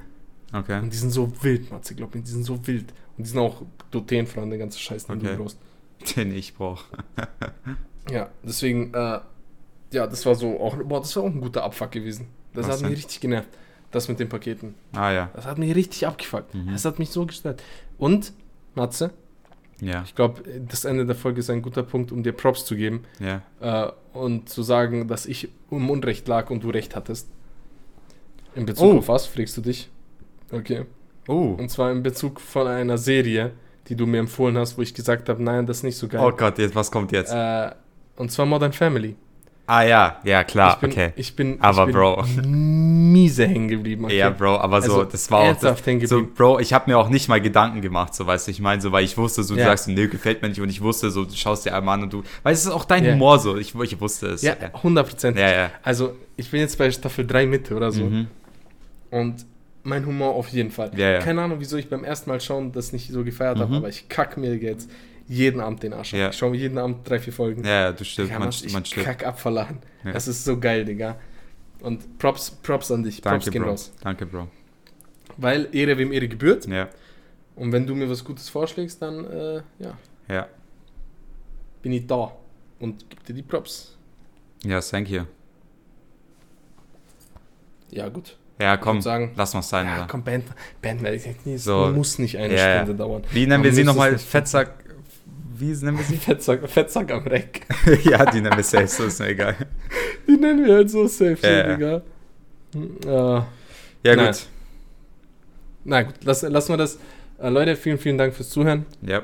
Okay. Und die sind so wild, Matze, glaub mir. Die sind so wild. Und die sind auch glutenfrei und der ganze Scheiß, den Okay. du brauchst. Den ich brauche. Ja, deswegen, äh, ja, das war so auch, boah, das war auch ein guter Abfuck gewesen. Das Was hat mich denn? richtig genervt. Das mit den Paketen. Ah ja. Das hat mich richtig abgefuckt. Mhm. Das hat mich so gestört. Und, Matze, Ja, ich glaube, das Ende der Folge ist ein guter Punkt, um dir Props zu geben ja. äh, und zu sagen, dass ich im Unrecht lag und du recht hattest. In Bezug Oh. auf was, fragst du dich? Okay. Oh. Und zwar in Bezug von einer Serie, die du mir empfohlen hast, wo ich gesagt habe, nein, das ist nicht so geil. Oh Gott, jetzt, was kommt jetzt? Äh, und zwar Modern Family. Ah ja, ja, klar, ich bin, okay. Ich bin, Aber ich bin Bro. miese hängen geblieben. Okay? Ja, Bro, aber so, Also, das war auch das, so. Bro, ich habe mir auch nicht mal Gedanken gemacht, so weißt du, ich meine, so, weil ich wusste, so, du Ja. sagst, nee, gefällt mir nicht und ich wusste, so, du schaust dir einmal an und du, weil es ist auch dein Ja. Humor so, ich, ich wusste es. Ja, 100 Prozent. ja, ja. Also, ich bin jetzt bei Staffel 3 Mitte oder so. Mhm. Und mein Humor auf jeden Fall. Ja. Keine Ahnung, wieso ich beim ersten Mal schauen das nicht so gefeiert habe, Mhm. aber ich kack mir jetzt jeden Abend den Arsch ab. Ja. Ich schaue mir jeden Abend drei, vier Folgen. Ja, du stirbst, man, man stirbt. kack ab vor Lachen. Ja. Das ist so geil, Digga. Und Props, Props an dich. Props Danke, gehen Bro. raus. Danke, Bro. Weil Ehre wem Ehre gebührt. Ja, Und wenn du mir was Gutes vorschlägst, dann, äh, ja, ja. bin ich da. Und gib dir die Props. Ja, thank you. Ja, gut. Ja, komm, sagen, lass mal sein, ja, oder? komm, Band, Band, es So. muss nicht eine Ja, ja. Stunde dauern. Wie nennen Man wir sie muss es nochmal? nicht- Fettsack, wie nennen wir sie? Fettsack, Fettsack am Reck. ja, die nennen wir safe, so ist mir egal. Die nennen wir halt so safe, so, Ja, ja. Digga. Äh, Ja, Nein. gut. na gut, lass, lassen wir das. Äh, Leute, vielen, vielen Dank fürs Zuhören. Ja.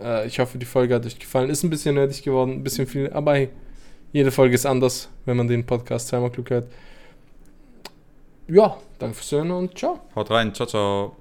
Äh, ich hoffe, die Folge hat euch gefallen. Ist ein bisschen nerdig geworden, ein bisschen viel, aber hey, jede Folge ist anders, wenn man den Podcast zweimal klug hört. Ja, danke fürs Hören und ciao. Haut rein. Ciao, ciao.